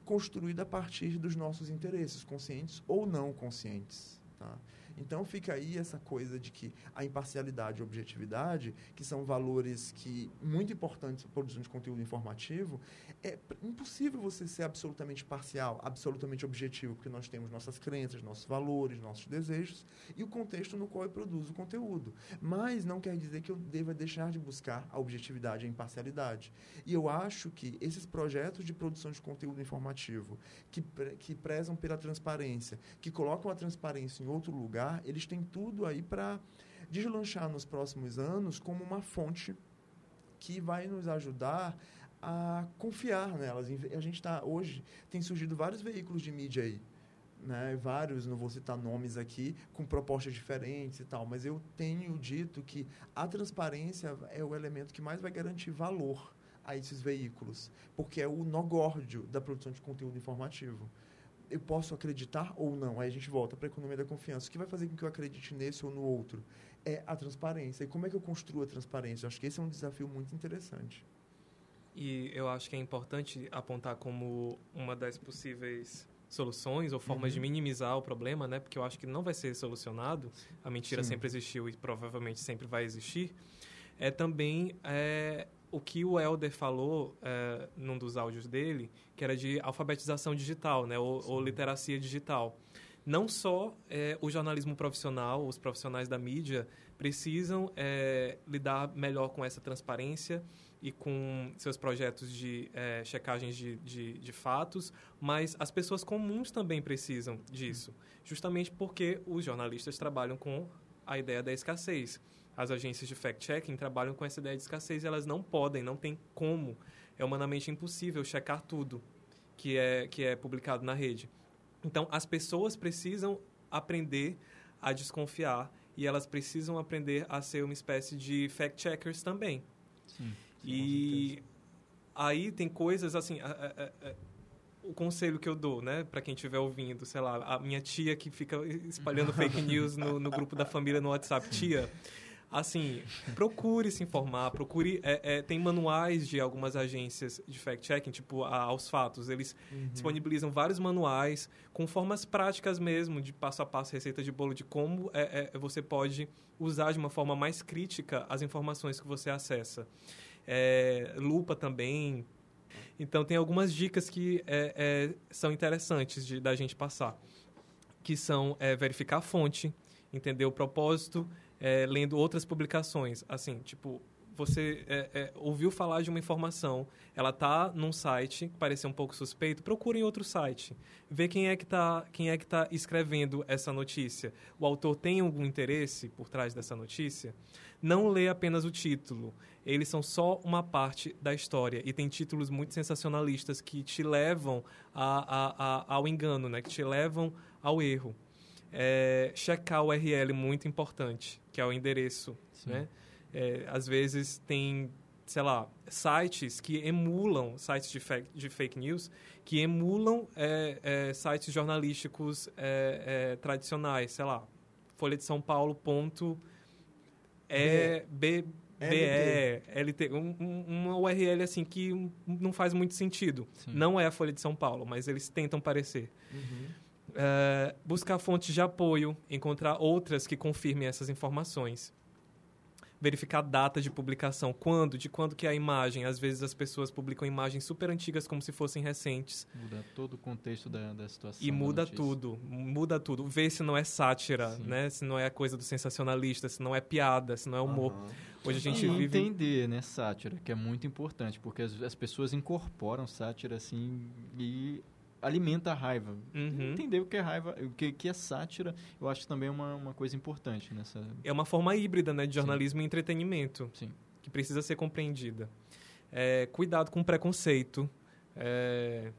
construída a partir dos nossos interesses, conscientes ou não conscientes. Tá? Então fica aí essa coisa de que a imparcialidade e a objetividade, que são valores que muito importantes para a produção de conteúdo informativo, é impossível você ser absolutamente parcial, absolutamente objetivo, porque nós temos nossas crenças, nossos valores, nossos desejos e o contexto no qual eu produzo o conteúdo. Mas não quer dizer que eu deva deixar de buscar a objetividade e a imparcialidade. E eu acho que esses projetos de produção de conteúdo informativo que, que prezam pela transparência, que colocam a transparência em outro lugar, lugar, eles têm tudo aí para deslanchar nos próximos anos como uma fonte que vai nos ajudar a confiar nelas. A gente está hoje tem surgido vários veículos de mídia aí, né? Vários, não vou citar nomes aqui, com propostas diferentes e tal, mas eu tenho dito que a transparência é o elemento que mais vai garantir valor a esses veículos, porque é o nogórdio da produção de conteúdo informativo eu posso acreditar ou não. Aí a gente volta para a economia da confiança. O que vai fazer com que eu acredite nesse ou no outro? É a transparência. E como é que eu construo a transparência? Eu acho que esse é um desafio muito interessante. E eu acho que é importante apontar como uma das possíveis soluções ou formas uhum. de minimizar o problema, né? Porque eu acho que não vai ser solucionado. A mentira Sim. sempre existiu e provavelmente sempre vai existir. É também é, o que o Helder falou é, num dos áudios dele, que era de alfabetização digital, né, ou, ou literacia digital. Não só é, o jornalismo profissional, os profissionais da mídia precisam é, lidar melhor com essa transparência e com seus projetos de é, checagens de, de, de, fatos, mas as pessoas comuns também precisam disso, justamente porque os jornalistas trabalham com a ideia da escassez as agências de fact-checking trabalham com essa ideia de escassez e elas não podem, não tem como. É humanamente impossível checar tudo que é, que é publicado na rede. Então, as pessoas precisam aprender a desconfiar e elas precisam aprender a ser uma espécie de fact-checkers também. Sim, e aí tem coisas assim... A, a, a, o conselho que eu dou, né, para quem estiver ouvindo, sei lá, a minha tia que fica espalhando fake news no, no grupo da família no WhatsApp, tia, assim, procure se informar, procure. É, é, tem manuais de algumas agências de fact-checking, tipo a Aos Fatos. Eles uhum. disponibilizam vários manuais com formas práticas mesmo, de passo a passo, receita de bolo, de como é, é você pode usar de uma forma mais crítica as informações que você acessa. É, lupa também. Então, tem algumas dicas que é, são interessantes de, da gente passar, que são verificar a fonte, entender o propósito, é, lendo outras publicações. Assim, tipo, você é, é, ouviu falar de uma informação, ela está num site que parecia um pouco suspeito, procure em outro site. Vê quem é que está quem é que tá escrevendo essa notícia. O autor tem algum interesse por trás dessa notícia? Não lê apenas o título. Eles são só uma parte da história. E tem títulos muito sensacionalistas que te levam a, a, a, ao engano, né? que te levam ao erro. É, checar o URL muito importante, que é o endereço. Né? É, às vezes tem, sei lá, sites que emulam, sites de fake, de fake news, que emulam é, é sites jornalísticos é, é, tradicionais, sei lá, Folha de São Paulo ponto é B, LT, um, um, uma URL assim que não faz muito sentido. Sim. Não é a Folha de São Paulo, mas eles tentam parecer. Uhum. Uh, buscar fontes de apoio, encontrar outras que confirmem essas informações verificar a data de publicação, quando, de quando que é a imagem. Às vezes as pessoas publicam imagens super antigas como se fossem recentes. Muda todo o contexto da, da situação. E muda tudo, muda tudo. Vê se não é sátira, Sim. né? Se não é coisa do sensacionalista, se não é piada, se não é humor. Uhum. Hoje a gente e vive... entender, né, sátira, que é muito importante, porque as, as pessoas incorporam sátira assim e alimenta a raiva. Uhum. Entender o que é raiva, o que, que é sátira, eu acho também uma, uma coisa importante nessa. É uma forma híbrida né, de jornalismo Sim. e entretenimento. Sim. Que precisa ser compreendida. É, cuidado com preconceito. É...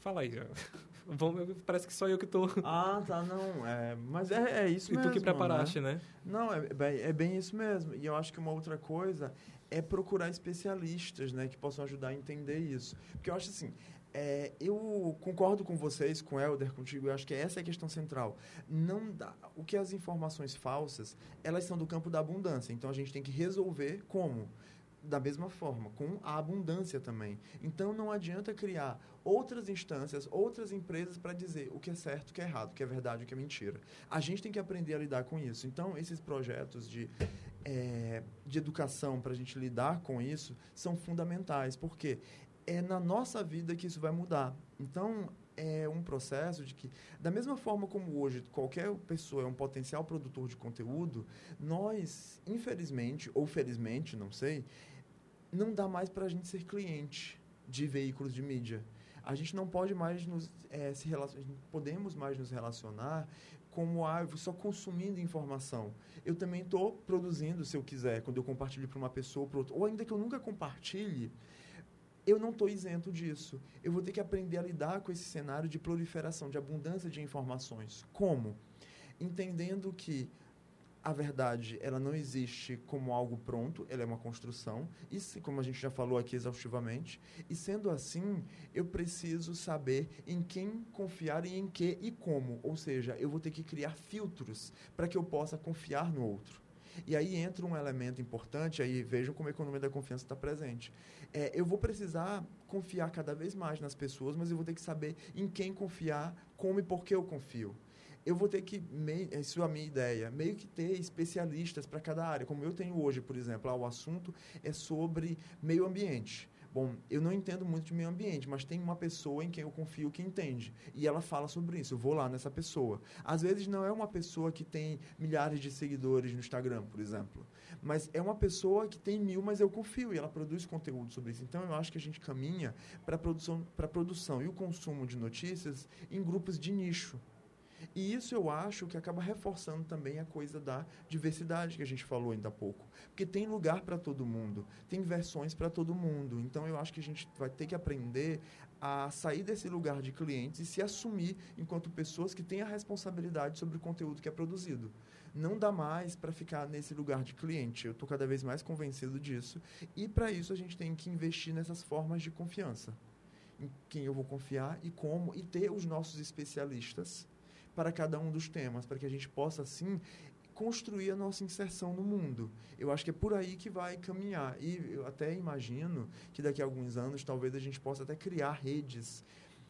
Fala aí. Parece que só eu que estou. Ah, tá, não. É, mas é, é isso e mesmo. E tu que preparaste, né? né? Não, é, é, é bem isso mesmo. E eu acho que uma outra coisa é procurar especialistas, né, que possam ajudar a entender isso. Porque eu acho assim, é, eu concordo com vocês, com o Helder, contigo, eu acho que essa é a questão central. Não dá, o que as informações falsas, elas são do campo da abundância, então a gente tem que resolver como? Da mesma forma, com a abundância também. Então não adianta criar outras instâncias, outras empresas para dizer o que é certo, o que é errado, o que é verdade, o que é mentira. A gente tem que aprender a lidar com isso. Então, esses projetos de, é, de educação para a gente lidar com isso são fundamentais, porque é na nossa vida que isso vai mudar. Então, é um processo de que, da mesma forma como hoje qualquer pessoa é um potencial produtor de conteúdo, nós, infelizmente, ou felizmente, não sei, não dá mais para a gente ser cliente de veículos de mídia. A gente não pode mais nos é, se relacionar, podemos mais nos relacionar como ah, só consumindo informação. Eu também estou produzindo, se eu quiser, quando eu compartilho para uma pessoa ou para outra, ou ainda que eu nunca compartilhe, eu não estou isento disso. Eu vou ter que aprender a lidar com esse cenário de proliferação, de abundância de informações. Como? Entendendo que a verdade ela não existe como algo pronto, ela é uma construção, e como a gente já falou aqui exaustivamente, e sendo assim, eu preciso saber em quem confiar e em que e como, ou seja, eu vou ter que criar filtros para que eu possa confiar no outro. E aí entra um elemento importante, aí vejam como a economia da confiança está presente. É, eu vou precisar confiar cada vez mais nas pessoas, mas eu vou ter que saber em quem confiar, como e por que eu confio. Eu vou ter que, isso é a minha ideia, meio que ter especialistas para cada área. Como eu tenho hoje, por exemplo, ah, o assunto é sobre meio ambiente. Bom, eu não entendo muito de meio ambiente, mas tem uma pessoa em quem eu confio que entende. E ela fala sobre isso. Eu vou lá nessa pessoa. Às vezes não é uma pessoa que tem milhares de seguidores no Instagram, por exemplo. Mas é uma pessoa que tem mil, mas eu confio. E ela produz conteúdo sobre isso. Então eu acho que a gente caminha para a produção, produção e o consumo de notícias em grupos de nicho. E isso eu acho que acaba reforçando também a coisa da diversidade que a gente falou ainda há pouco. Porque tem lugar para todo mundo, tem versões para todo mundo. Então eu acho que a gente vai ter que aprender a sair desse lugar de clientes e se assumir enquanto pessoas que têm a responsabilidade sobre o conteúdo que é produzido. Não dá mais para ficar nesse lugar de cliente. Eu estou cada vez mais convencido disso. E para isso a gente tem que investir nessas formas de confiança. Em quem eu vou confiar e como, e ter os nossos especialistas para cada um dos temas, para que a gente possa, assim, construir a nossa inserção no mundo. Eu acho que é por aí que vai caminhar. E eu até imagino que daqui a alguns anos, talvez a gente possa até criar redes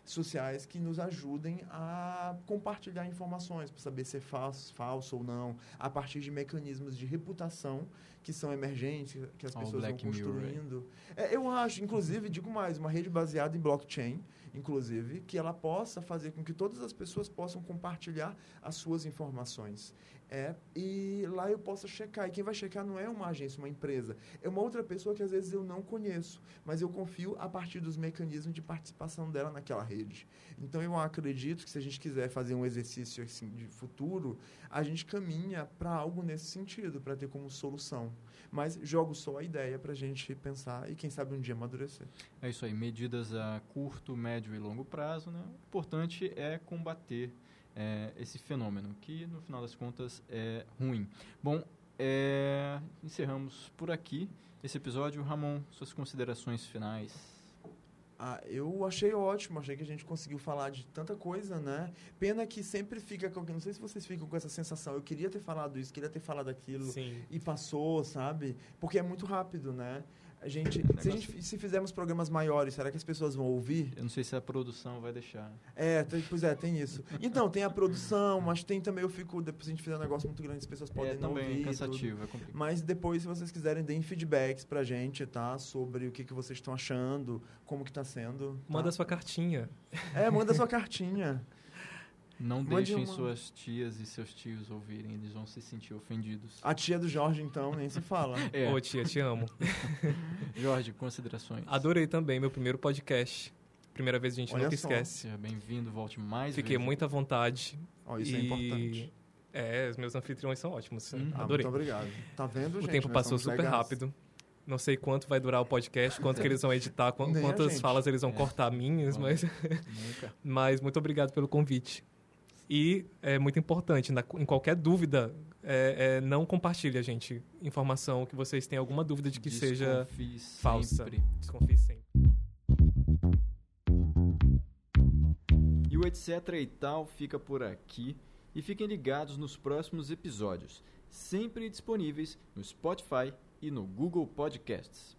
sociais que nos ajudem a compartilhar informações para saber se é falso, falso ou não, a partir de mecanismos de reputação que são emergentes, que as pessoas vão construindo. É, eu acho, inclusive, digo mais, uma rede baseada em blockchain, inclusive, que ela possa fazer com que todas as pessoas possam compartilhar as suas informações. É, e lá eu posso checar. E quem vai checar não é uma agência, uma empresa. É uma outra pessoa que às vezes eu não conheço, mas eu confio a partir dos mecanismos de participação dela naquela rede. Então eu acredito que se a gente quiser fazer um exercício assim, de futuro, a gente caminha para algo nesse sentido, para ter como solução. Mas jogo só a ideia para a gente pensar e quem sabe um dia amadurecer. É isso aí, medidas a curto, médio e longo prazo. Né? O importante é combater é, esse fenômeno, que no final das contas é ruim. Bom, é, encerramos por aqui esse episódio. Ramon, suas considerações finais. Ah, eu achei ótimo, achei que a gente conseguiu falar de tanta coisa, né? Pena que sempre fica com. Não sei se vocês ficam com essa sensação. Eu queria ter falado isso, queria ter falado aquilo. Sim. E passou, sabe? Porque é muito rápido, né? A gente, se, a gente, se fizermos programas maiores, será que as pessoas vão ouvir? Eu não sei se a produção vai deixar. É, tem, pois é, tem isso. Então, tem a produção, mas tem também, eu fico, depois a gente fizer um negócio muito grande, as pessoas podem é, não também ouvir. É cansativo, é complicado. Mas depois, se vocês quiserem, deem feedbacks pra gente, tá? Sobre o que, que vocês estão achando, como que tá sendo. Tá? Manda sua cartinha. É, manda sua cartinha. Não Mande deixem uma- suas tias e seus tios ouvirem, eles vão se sentir ofendidos. A tia do Jorge, então, nem se fala. É, Ô, tia, te amo. Jorge, considerações. Adorei também meu primeiro podcast. Primeira vez a gente Olha nunca só. esquece. Seja bem-vindo, volte mais Fiquei vezes. muito à vontade. Ó, isso é E- importante. É, os meus anfitriões são ótimos. Hum. Ah, Adorei. muito obrigado. Tá vendo, o gente? tempo Nós passou super legais. rápido. Não sei quanto vai durar o podcast, quanto que eles vão editar, Nem quantas falas eles vão É. cortar minhas, Bom. mas, Nunca. mas muito obrigado pelo convite. E é muito importante, na- em qualquer dúvida, é, é, não compartilhe, gente, informação que vocês têm alguma dúvida de que seja Desconfie falsa. sempre. Desconfie sempre. E o etc e tal fica por aqui. E fiquem ligados nos próximos episódios, sempre disponíveis no Spotify e no Google Podcasts.